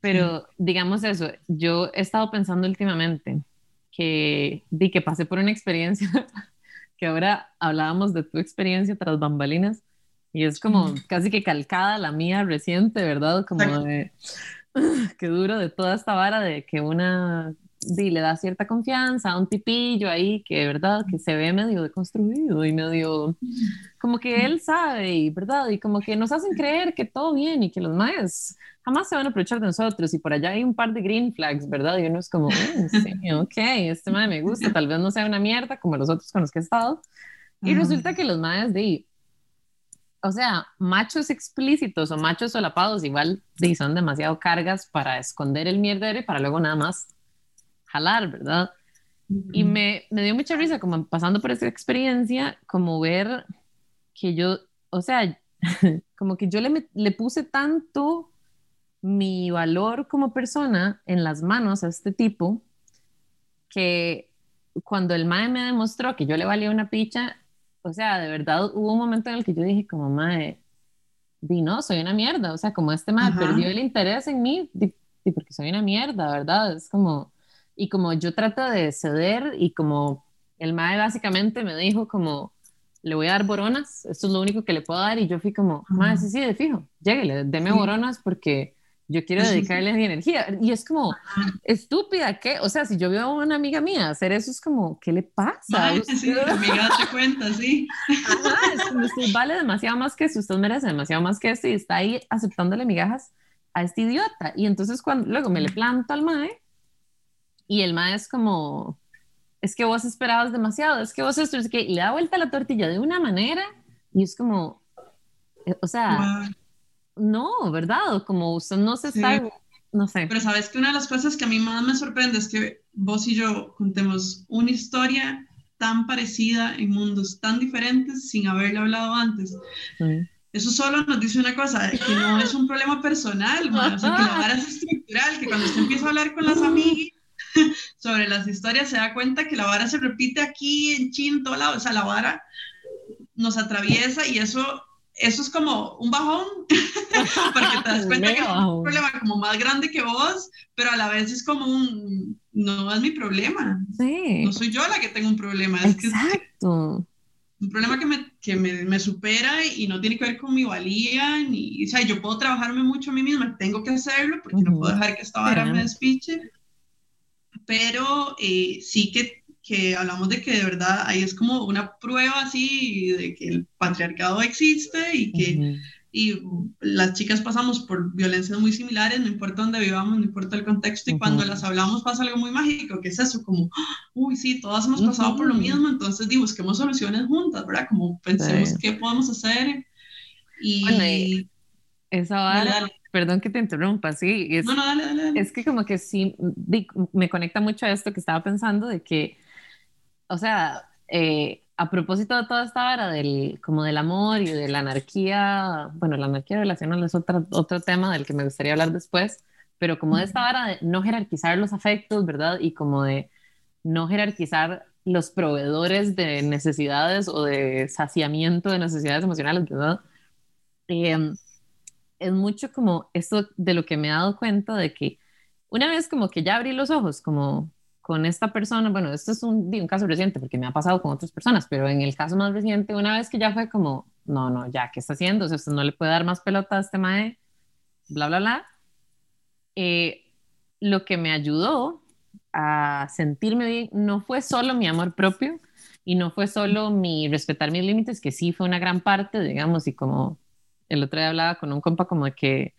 Pero digamos eso, yo he estado pensando últimamente que di que pasé por una experiencia, que ahora hablábamos de tu experiencia tras bambalinas, y es como casi que calcada la mía reciente, ¿verdad? Como de, qué duro de toda esta vara de que una di, le da cierta confianza a un tipillo ahí que, ¿verdad? Que se ve medio deconstruido y medio como que él sabe, y, ¿verdad? Y como que nos hacen creer que todo bien y que los maes jamás se van a aprovechar de nosotros y por allá hay un par de green flags, ¿verdad? Y uno es como, mm, sí, ok, este mae me gusta, tal vez no sea una mierda como los otros con los que he estado. Y resulta que los maes de, o sea, machos explícitos o machos solapados igual de, son demasiado cargas para esconder el mierdero y para luego nada más jalar, ¿verdad? Y me, me dio mucha risa como pasando por esa experiencia, como ver que yo, o sea, como que yo le, le puse tanto mi valor como persona en las manos a este tipo que cuando el mae me demostró que yo le valía una picha, o sea, de verdad hubo un momento en el que yo dije como mae, di no, soy una mierda, o sea, como este mae perdió el interés en mí, di, porque soy una mierda, ¿verdad? Es como, y como yo trato de ceder y como el mae básicamente me dijo como, le voy a dar boronas, esto es lo único que le puedo dar y yo fui como, mae, sí, sí, de fijo, lléguele, deme boronas porque yo quiero dedicarle mi energía. Y es como, estúpida, ¿qué? O sea, si yo veo a una amiga mía hacer eso, es como, ¿qué le pasa? sí, amiga, te cuenta, sí. Ajá, es como, usted vale demasiado más que esto, usted merece demasiado más que esto y está ahí aceptándole migajas a este idiota. Y entonces cuando luego me le planto al mae y el mae es como, es que vos esperabas demasiado, es que vos esto, es que y le da vuelta la tortilla de una manera y es como, eh, o sea no, ¿verdad? Como usted no se está, no sé. Pero sabes que una de las cosas que a mí más me sorprende es que vos y yo contemos una historia tan parecida en mundos tan diferentes sin haberle hablado antes. Eso solo nos dice una cosa, que no es un problema personal, o sea, que la vara es estructural, que cuando usted empieza a hablar con las amigas sobre las historias se da cuenta que la vara se repite aquí en China, en todo lado, o sea, la vara nos atraviesa y eso eso es como un bajón, porque te das cuenta que es un problema como más grande que vos, pero a la vez es como un, no es mi problema. Sí. No soy yo la que tengo un problema. Es Exacto. un problema que, me, que me, me, supera y no tiene que ver con mi valía, ni, o sea, yo puedo trabajarme mucho a mí misma, tengo que hacerlo porque no puedo dejar que esta vara me despiche, pero eh, sí que que hablamos de que de verdad ahí es como una prueba así de que el patriarcado existe y que y las chicas pasamos por violencias muy similares, no importa dónde vivamos, no importa el contexto, y cuando las hablamos pasa algo muy mágico, que es eso, como, uy, sí, todas hemos pasado por lo mismo, entonces di, busquemos soluciones juntas, ¿verdad? Como pensemos qué podemos hacer. Y, esa vara, perdón que te interrumpa, sí, es, no, no, dale, dale, es que como que sí, me conecta mucho a esto que estaba pensando, de que o sea, eh, a propósito de toda esta vara del, como del amor y de la anarquía, bueno, la anarquía relacional es otro, otro tema del que me gustaría hablar después, pero como de esta vara de no jerarquizar los afectos, ¿verdad? Y como de no jerarquizar los proveedores de necesidades o de saciamiento de necesidades emocionales, ¿verdad? Em, es mucho como esto de lo que me he dado cuenta de que una vez como que ya abrí los ojos, como con esta persona, bueno, esto es un, un caso reciente porque me ha pasado con otras personas, pero en el caso más reciente, una vez que ya fue como, no, no, ya, ¿qué está haciendo? O sea, usted no le puede dar más pelota a este mae, bla, bla, bla. eh, lo que me ayudó a sentirme bien no fue solo mi amor propio y no fue solo mi respetar mis límites, que sí fue una gran parte, digamos, y como el otro día hablaba con un compa como de que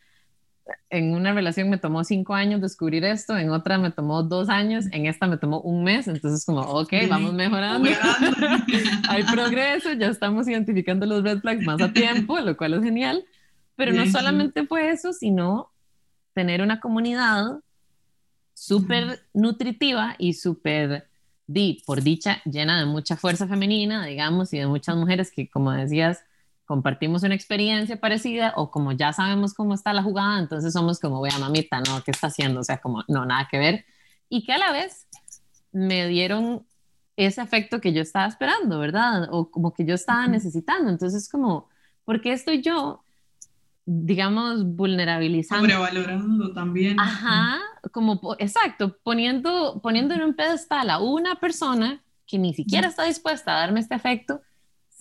en una relación me tomó cinco años descubrir esto, en otra me tomó dos años, en esta me tomó un mes, entonces como, ok, vamos mejorando, hay progreso, ya estamos identificando los red flags más a tiempo, lo cual es genial, pero no solamente fue eso, sino tener una comunidad súper nutritiva y súper, di, por dicha, llena de mucha fuerza femenina, digamos, y de muchas mujeres que, como decías, compartimos una experiencia parecida o como ya sabemos cómo está la jugada, entonces somos como, vea mamita, no, ¿qué está haciendo? O sea, como, no, nada que ver. Y que a la vez me dieron ese efecto que yo estaba esperando, ¿verdad? O como que yo estaba necesitando. Entonces, como, ¿por qué estoy yo, digamos, vulnerabilizando? Sobrevalorando también. Ajá, como, exacto, poniendo, poniendo en un pedestal a una persona que ni siquiera está dispuesta a darme este efecto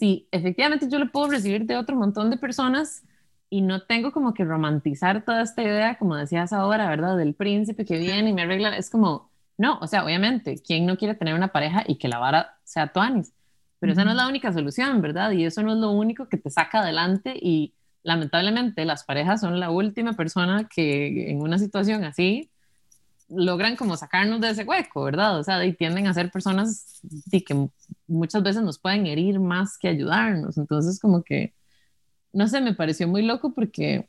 sí, efectivamente yo lo puedo recibir de otro montón de personas y no tengo como que romantizar toda esta idea, como decías ahora, ¿verdad? Del príncipe que viene y me arregla, es como, no, o sea, obviamente, ¿quién no quiere tener una pareja y que la vara sea tuanis? Pero esa no es la única solución, ¿verdad? Y eso no es lo único que te saca adelante y lamentablemente las parejas son la última persona que en una situación así logran como sacarnos de ese hueco, ¿verdad? O sea, y tienden a ser personas que muchas veces nos pueden herir más que ayudarnos. Entonces, como que, no sé, me pareció muy loco porque,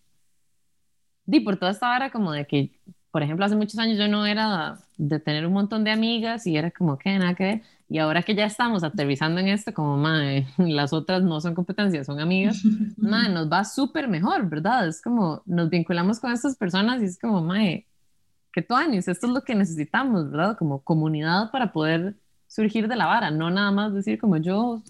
di, por toda esta hora como de que, por ejemplo, hace muchos años yo no era de tener un montón de amigas y era como que nada que ver. Y ahora que ya estamos aterrizando en esto, como, madre, las otras no son competencias, son amigas, madre, nos va súper mejor, ¿verdad? Es como, nos vinculamos con estas personas y es como, madre, que tú esto es lo que necesitamos, ¿verdad? Como comunidad para poder surgir de la vara, no nada más decir como yo,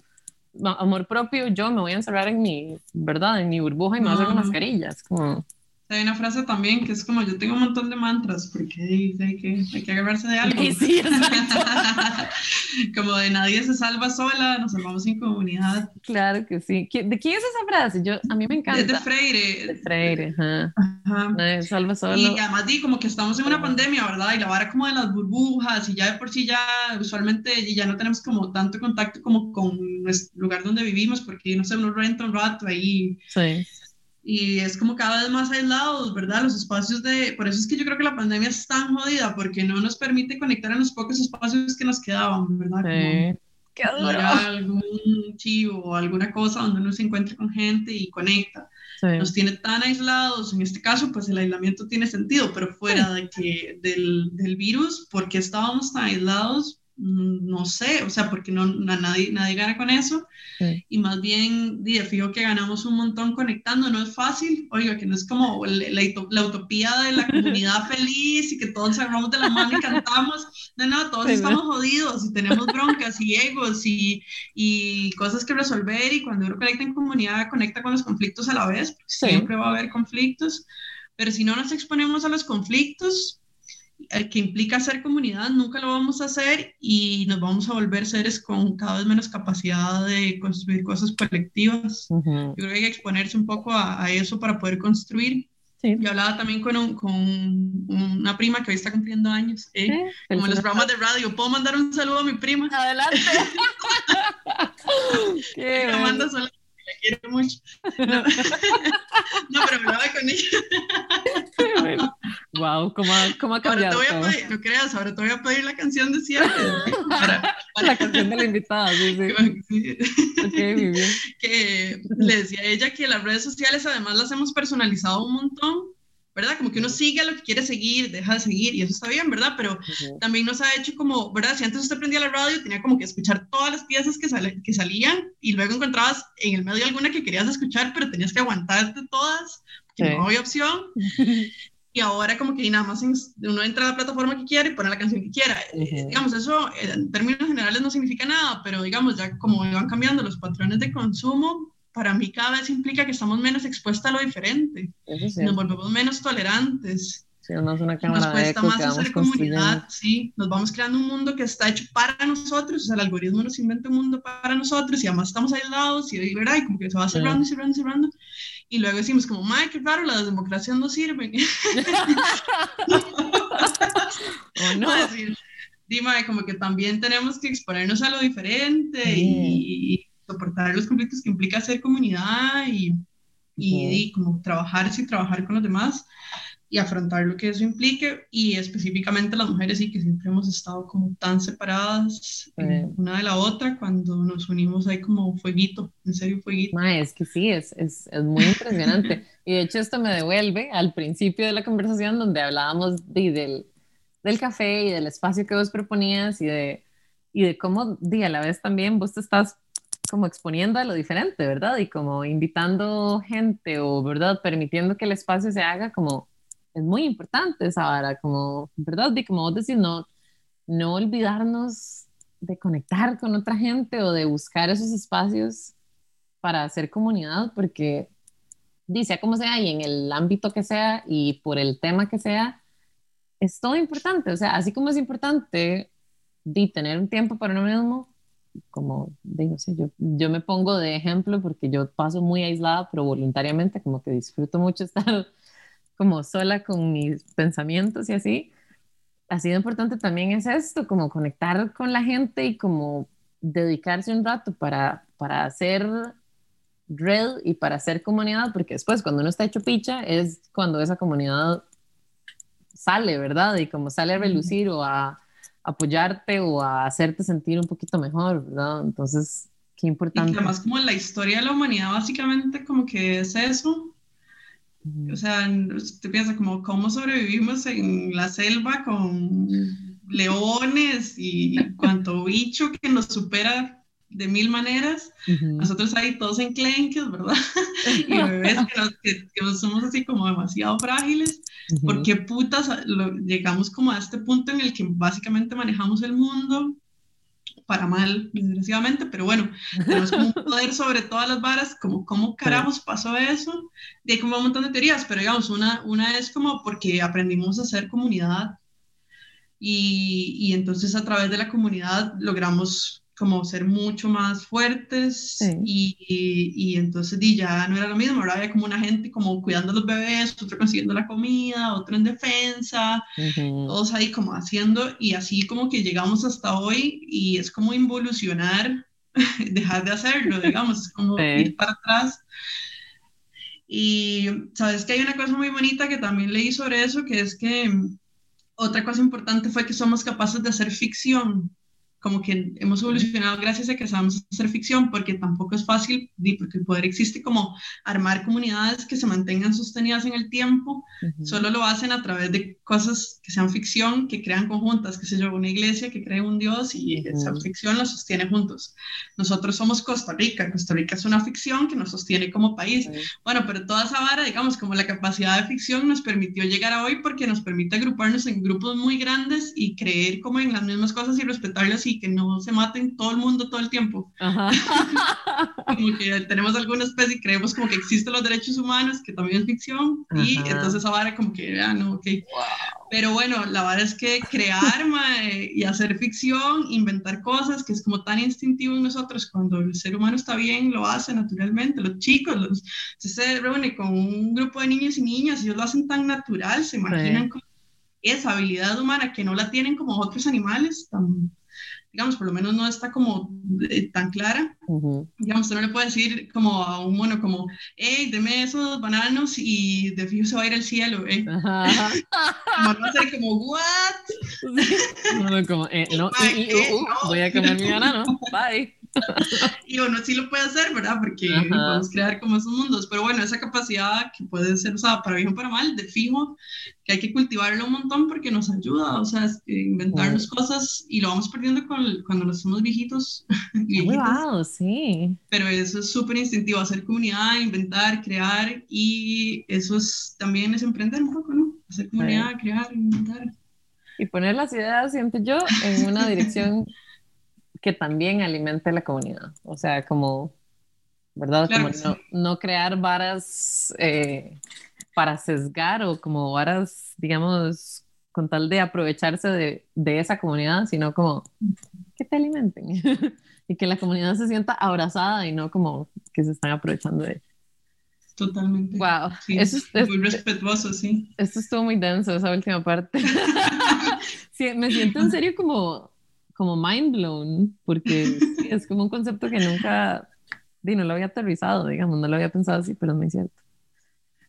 amor propio, yo me voy a encerrar en mi, ¿verdad? En mi burbuja y me voy a hacer mascarillas, como hay una frase también que es como yo tengo un montón de mantras porque hay, que, hay que agarrarse de algo. Sí, como de nadie se salva sola, nos salvamos en comunidad. Claro que sí. ¿De quién es esa frase? Yo, a mí me encanta. Es de Freire. De Freire, ajá. Nadie se salva sola. Y además di como que estamos en una pandemia, ¿verdad? Y la vara como de las burbujas y ya de por sí ya usualmente ya no tenemos como tanto contacto como con nuestro lugar donde vivimos porque no sé, uno renta un rato ahí. Sí y es como cada vez más aislados, ¿verdad? Los espacios de... Por eso es que yo creo que la pandemia es tan jodida, porque no nos permite conectar en los pocos espacios que nos quedaban, ¿verdad? Sí. Qué algún chivo o alguna cosa donde uno se encuentre con gente y conecta. Nos tiene tan aislados, en este caso, pues el aislamiento tiene sentido, pero fuera de que del, del virus, ¿por qué estábamos tan aislados? Mm, no sé, o sea, porque no, nadie, nadie gana con eso. Y más bien, de fijo que ganamos un montón conectando, no es fácil, oiga, que no es como la, la, utopía de la comunidad feliz y que todos agarramos de la mano y cantamos. No, no, todos estamos jodidos y tenemos broncas y egos y, y, cosas que resolver y cuando uno conecta en comunidad, conecta con los conflictos a la vez, siempre va a haber conflictos, pero si no nos exponemos a los conflictos, que implica ser comunidad, nunca lo vamos a hacer y nos vamos a volver seres con cada vez menos capacidad de construir cosas colectivas. Yo creo que hay que exponerse un poco a, eso para poder construir. Sí. Yo hablaba también con, con, una prima que hoy está cumpliendo años, ¿eh? como en los programas de radio. ¿Puedo mandar un saludo a mi prima? Adelante. Qué manda quiero mucho. No, no pero hablaba con ella. Wow, ¿cómo, cómo ha cambiado ahora te voy a pedir, no creas, ahora te voy a pedir la canción de siempre. Para, La canción de la invitada, sí, sí. okay, muy bien. Que le decía a ella que las redes sociales además las hemos personalizado un montón, ¿verdad? Como que uno sigue a lo que quiere seguir, deja de seguir, y eso está bien, ¿verdad? Pero también nos ha hecho como, ¿verdad? Si antes usted prendía la radio, tenía como que escuchar todas las piezas que, que salían, y luego encontrabas en el medio alguna que querías escuchar, pero tenías que aguantarte todas, que no había opción. y ahora como que nada más uno entra a la plataforma que quiere y pone la canción que quiera. Eh, digamos, eso en términos generales no significa nada, pero digamos, ya como van cambiando los patrones de consumo, para mí cada vez implica que estamos menos expuestos a lo diferente, nos volvemos menos tolerantes. Sí, no es una nos cuesta más hacer comunidad, sí, nos vamos creando un mundo que está hecho para nosotros, o sea, el algoritmo nos inventa un mundo para nosotros y además estamos aislados y, ¿verdad? y como que se va cerrando y cerrando y cerrando y luego decimos como, madre, qué raro, las democracias no sirven. o no. Dime, como que también tenemos que exponernos a lo diferente y, soportar los conflictos que implica ser comunidad y, y, como trabajarse y trabajar con los demás y afrontar lo que eso implique. Y específicamente las mujeres sí que siempre hemos estado como tan separadas una de la otra cuando nos unimos hay como fueguito, en serio fueguito. es que sí, es, es, es muy impresionante. Y de hecho esto me devuelve al principio de la conversación donde hablábamos de, del, del café y del espacio que vos proponías y de, y de cómo di, a la vez también vos te estás como exponiendo a lo diferente, ¿verdad? Y como invitando gente o, ¿verdad? Permitiendo que el espacio se haga como es muy importante esa vara, como, ¿verdad? Y como vos decís, no, no olvidarnos de conectar con otra gente o de buscar esos espacios para hacer comunidad, porque dice, como sea, y en el ámbito que sea y por el tema que sea, es todo importante. O sea, así como es importante de tener un tiempo para uno mismo, como, de, sé, yo, yo me pongo de ejemplo porque yo paso muy aislada, pero voluntariamente, como que disfruto mucho estar como sola con mis pensamientos y así, ha sido importante también es esto, como conectar con la gente y como dedicarse un rato para, para hacer red y para hacer comunidad, porque después cuando uno está hecho picha es cuando esa comunidad sale, ¿verdad? Y como sale a relucir o a apoyarte o a hacerte sentir un poquito mejor, ¿verdad? Entonces, qué importante. Y además como la historia de la humanidad básicamente como que es eso, o sea, te piensas como cómo sobrevivimos en la selva con leones y cuanto bicho que nos supera de mil maneras. Nosotros ahí todos enclenques, ¿verdad? y bebés que, que, somos así como demasiado frágiles. porque putas llegamos como a este punto en el que básicamente manejamos el mundo para mal, desgraciadamente, pero bueno, tenemos como un poder sobre todas las varas, como cómo carajos pasó eso, hay como un montón de teorías, pero digamos, una, una es como porque aprendimos a hacer comunidad y, y entonces a través de la comunidad logramos como ser mucho más fuertes y, y, entonces di, ya no era lo mismo, ahora había como una gente como cuidando a los bebés, otro consiguiendo la comida, otro en defensa, todos ahí como haciendo y así como que llegamos hasta hoy y es como involucionar, dejar de hacerlo, digamos, es como ir para atrás. Y sabes que hay una cosa muy bonita que también leí sobre eso, que es que otra cosa importante fue que somos capaces de hacer ficción como que hemos evolucionado gracias a que sabemos hacer ficción, porque tampoco es fácil, porque el poder existe como armar comunidades que se mantengan sostenidas en el tiempo, solo lo hacen a través de cosas que sean ficción, que crean conjuntas, que se yo, una iglesia que cree un Dios y esa ficción la sostiene juntos. Nosotros somos Costa Rica, Costa Rica es una ficción que nos sostiene como país. Bueno, pero toda esa vara, digamos, como la capacidad de ficción nos permitió llegar a hoy porque nos permite agruparnos en grupos muy grandes y creer como en las mismas cosas y respetarlas y que no se maten todo el mundo todo el tiempo. como que tenemos alguna especie y creemos como que existen los derechos humanos, que también es ficción, y entonces esa vara como que, ah, no, ok. Pero bueno, la verdad es que crear y hacer ficción, inventar cosas, que es como tan instintivo en nosotros, cuando el ser humano está bien, lo hace naturalmente. Los chicos, los, se reúne con un grupo de niños y niñas, y ellos lo hacen tan natural, se imaginan esa habilidad humana que no la tienen como otros animales, tan, digamos, por lo menos no está como eh, tan clara. Digamos, usted no le puede decir como a un mono como, hey, deme esos bananos y de fijo se va a ir al cielo, ¿eh? va a ser como, what? no, como, eh, no, uh, uh, voy a comer mi banano, bye. y uno sí lo puede hacer, ¿verdad? Porque podemos crear como esos mundos. Pero bueno, esa capacidad que puede ser usada para bien o para mal, de fijo, que hay que cultivarlo un montón porque nos ayuda, o sea, inventarnos cosas y lo vamos perdiendo con, cuando nos somos viejitos. Wow, sí. Pero eso es súper instintivo, hacer comunidad, inventar, crear y eso es, también es emprender un poco, ¿no? Hacer comunidad, crear, inventar. Y poner las ideas, siento yo, en una dirección que también alimente la comunidad. O sea, como, ¿verdad? como no, crear varas eh, para sesgar o como varas, digamos, con tal de aprovecharse de, de esa comunidad, sino como que te alimenten y que la comunidad se sienta abrazada y no como que se están aprovechando de ella. totalmente. Wow, eso es, muy respetuoso, sí. Esto estuvo muy denso, esa última parte. sí, me siento en serio como, como mind blown, porque es como un concepto que nunca, no lo había aterrizado, digamos, no lo había pensado así, pero es muy cierto.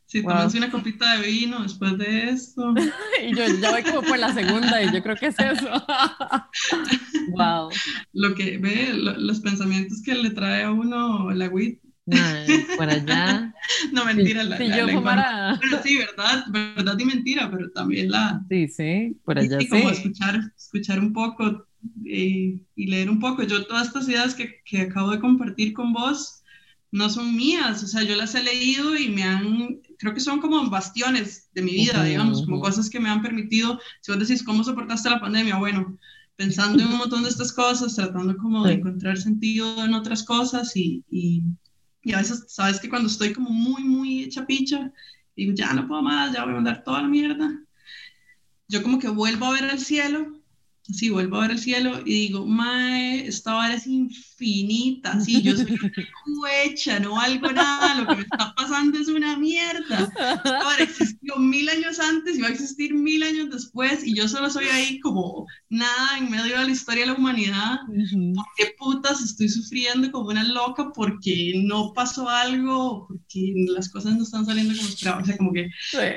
Sí, wow. una copita de vino después de esto. y yo ya voy como por la segunda y yo creo que es eso. wow. Lo que ve, los pensamientos que le trae a uno la WIT por allá. No, mentira. la, yo sí, verdad, verdad y mentira, pero también la... Sí, sí, por allá sí. como escuchar, escuchar un poco y, y, leer un poco. Yo todas estas ideas que, que acabo de compartir con vos no son mías, o sea, yo las he leído y me han, creo que son como bastiones de mi vida, digamos, como cosas que me han permitido, si vos decís, ¿cómo soportaste la pandemia? Bueno, pensando en un montón de estas cosas, tratando como de encontrar sentido en otras cosas y, y y a veces, sabes que cuando estoy como muy, muy hecha picha, digo, ya no puedo más, ya voy a mandar toda la mierda. Yo como que vuelvo a ver el cielo Sí, vuelvo a ver el cielo y digo, mae, esta vara es infinita, sí, yo soy una hecha, no valgo nada, lo que me está pasando es una mierda. Esta vara existió mil años antes y va a existir mil años después y yo solo soy ahí como nada en medio de la historia de la humanidad. ¿Por qué putas estoy sufriendo como una loca porque no pasó algo, porque las cosas no están saliendo como esperaba? O sea, como que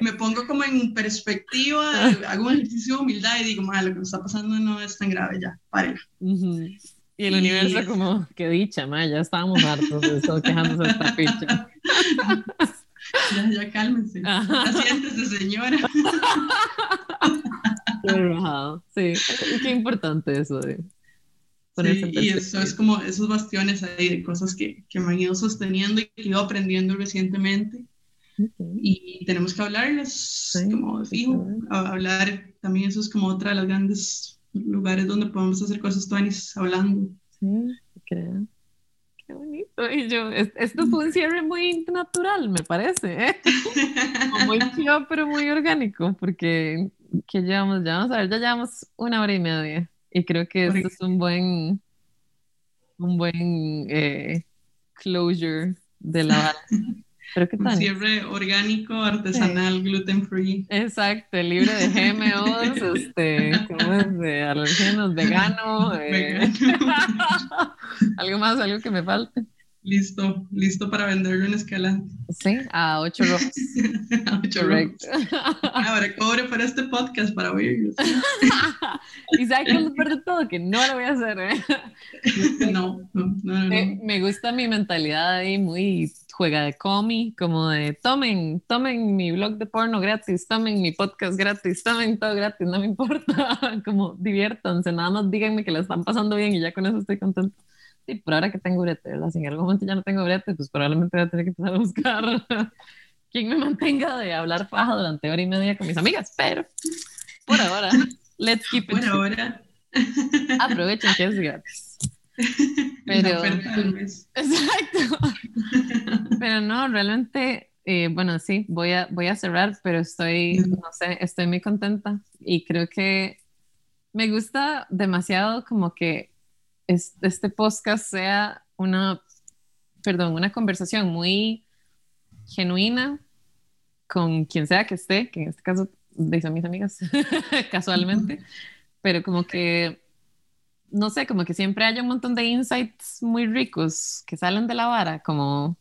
me pongo como en perspectiva, hago un ejercicio de humildad y digo, mae, lo que me está pasando no es tan grave ya, párela. Y el universo como, qué dicha, ma, ya estábamos hartos de estar quejándose de esta picha. Ya, ya cálmense. Siéntese, señora. Sí, qué importante eso de sí, y eso es como esos bastiones ahí de cosas que, que me han ido sosteniendo y que he ido aprendiendo recientemente. Y tenemos que hablarles, como fijo, hablar también eso es como otra de las grandes lugares donde podemos hacer cosas tuanis hablando. Sí, creo. Qué bonito. Y yo, esto fue un cierre muy natural, me parece. ¿eh? muy chido, pero muy orgánico, porque que llevamos, ya vamos a ver, ya llevamos una hora y media. Y creo que esto es un buen, un buen eh, closure de la ¿Pero qué tal? Un cierre orgánico, artesanal, gluten free. Exacto, libre de GMOs, este, ¿cómo es? De alergenos, vegano. Eh. algo más, algo que me falte. Listo, listo para venderlo en Escalante. Sí, a 8 rojos. a 8 rojos. Ahora cobre para este podcast para oírlo. y sabes que lo peor de todo, que no lo voy a hacer. ¿eh? no, no, no, no. Me, me, gusta mi mentalidad ahí muy juega de comi, como de tomen, tomen mi blog de porno gratis, tomen mi podcast gratis, tomen todo gratis, no me importa, como diviértanse, nada más díganme que la están pasando bien y ya con eso estoy contento. Sí, por ahora que tengo brete, ¿verdad? Si en algún momento ya no tengo brete, pues probablemente voy a tener que empezar a buscar quien me mantenga de hablar paja durante hora y media con mis amigas, pero por ahora, let's keep it. Por ahora. Aprovechen que es gratis. Pero, exacto. Pero no, realmente, eh, bueno, sí, voy a, voy a cerrar, pero estoy, no sé, estoy muy contenta y creo que me gusta demasiado como que este podcast sea una, perdón, una conversación muy genuina con quien sea que esté, que en este caso dicen mis amigas casualmente, pero como que, no sé, como que siempre haya un montón de insights muy ricos que salen de la vara, como,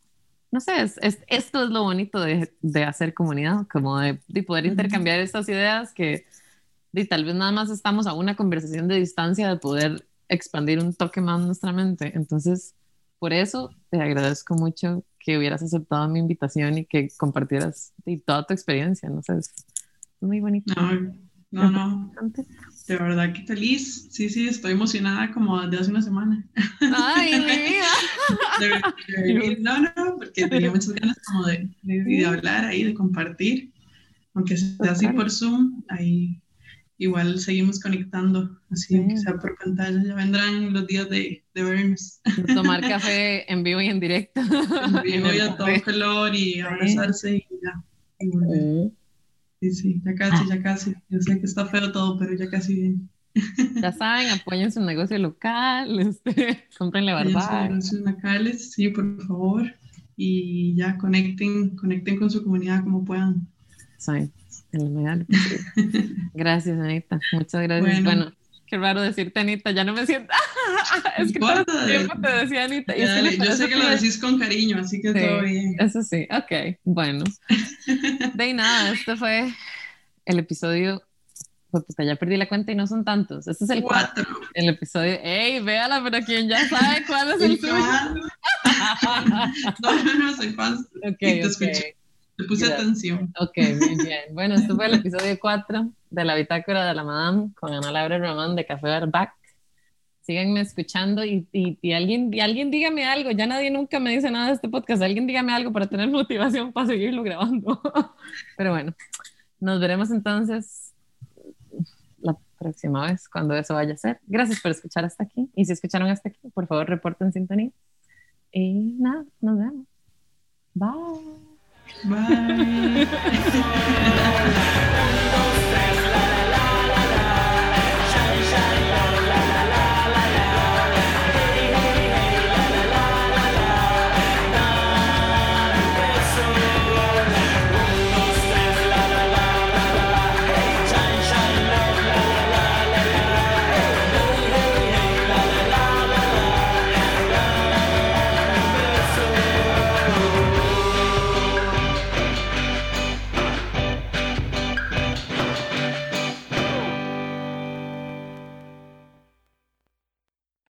no sé, es, esto es lo bonito de, de hacer comunidad, como de, de poder intercambiar estas ideas que de, tal vez nada más estamos a una conversación de distancia de poder expandir un toque más nuestra mente. Entonces, por eso te agradezco mucho que hubieras aceptado mi invitación y que compartieras toda tu experiencia. No sé, es muy bonito. No, no, no. De verdad que feliz. Sí, sí, estoy emocionada como de hace una semana. Ay, mía. no, no, porque tenía muchas ganas como de, de, hablar ahí, de compartir. Aunque sea así por Zoom, ahí igual seguimos conectando, así que sea por pantalla. Ya vendrán los días de, de vernos. Tomar café en vivo y en directo. En vivo y a todo color y abrazarse y ya. Sí, sí, ya casi, ya casi. Yo sé que está feo todo, pero ya casi bien. Ya saben, apoyen su negocio local, este, comprenle barbacoa. negocios locales, sí, por favor. y ya conecten, conecten con su comunidad como puedan. Sí, en Gracias, Anita. Muchas gracias. Bueno, qué raro decirte Anita, ya no me siento. es que todo el tiempo te decía Anita. yo sé que lo decís con cariño, así que todo bien. Eso sí, ok, bueno. De nada, este fue el episodio ya perdí la cuenta y no son tantos. Este es el cuatro. El episodio. ¡Ey, véala! Pero quien ya sabe cuál es el suyo. no, no, no, soy fan. Ok, te escuché. Te puse atención. Ok, muy bien. Bueno, este fue el episodio 4 de la bitácora de la Madame con Ana Laura Román de Café Barbac. Síganme escuchando y, y, y, alguien, y alguien dígame algo. Ya nadie nunca me dice nada de este podcast. Alguien dígame algo para tener motivación para seguirlo grabando. Pero bueno, nos veremos entonces la próxima vez cuando eso vaya a ser. Gracias por escuchar hasta aquí. Y si escucharon hasta aquí, por favor, reporten sintonía. Y nada, nos vemos. Bye. Bye.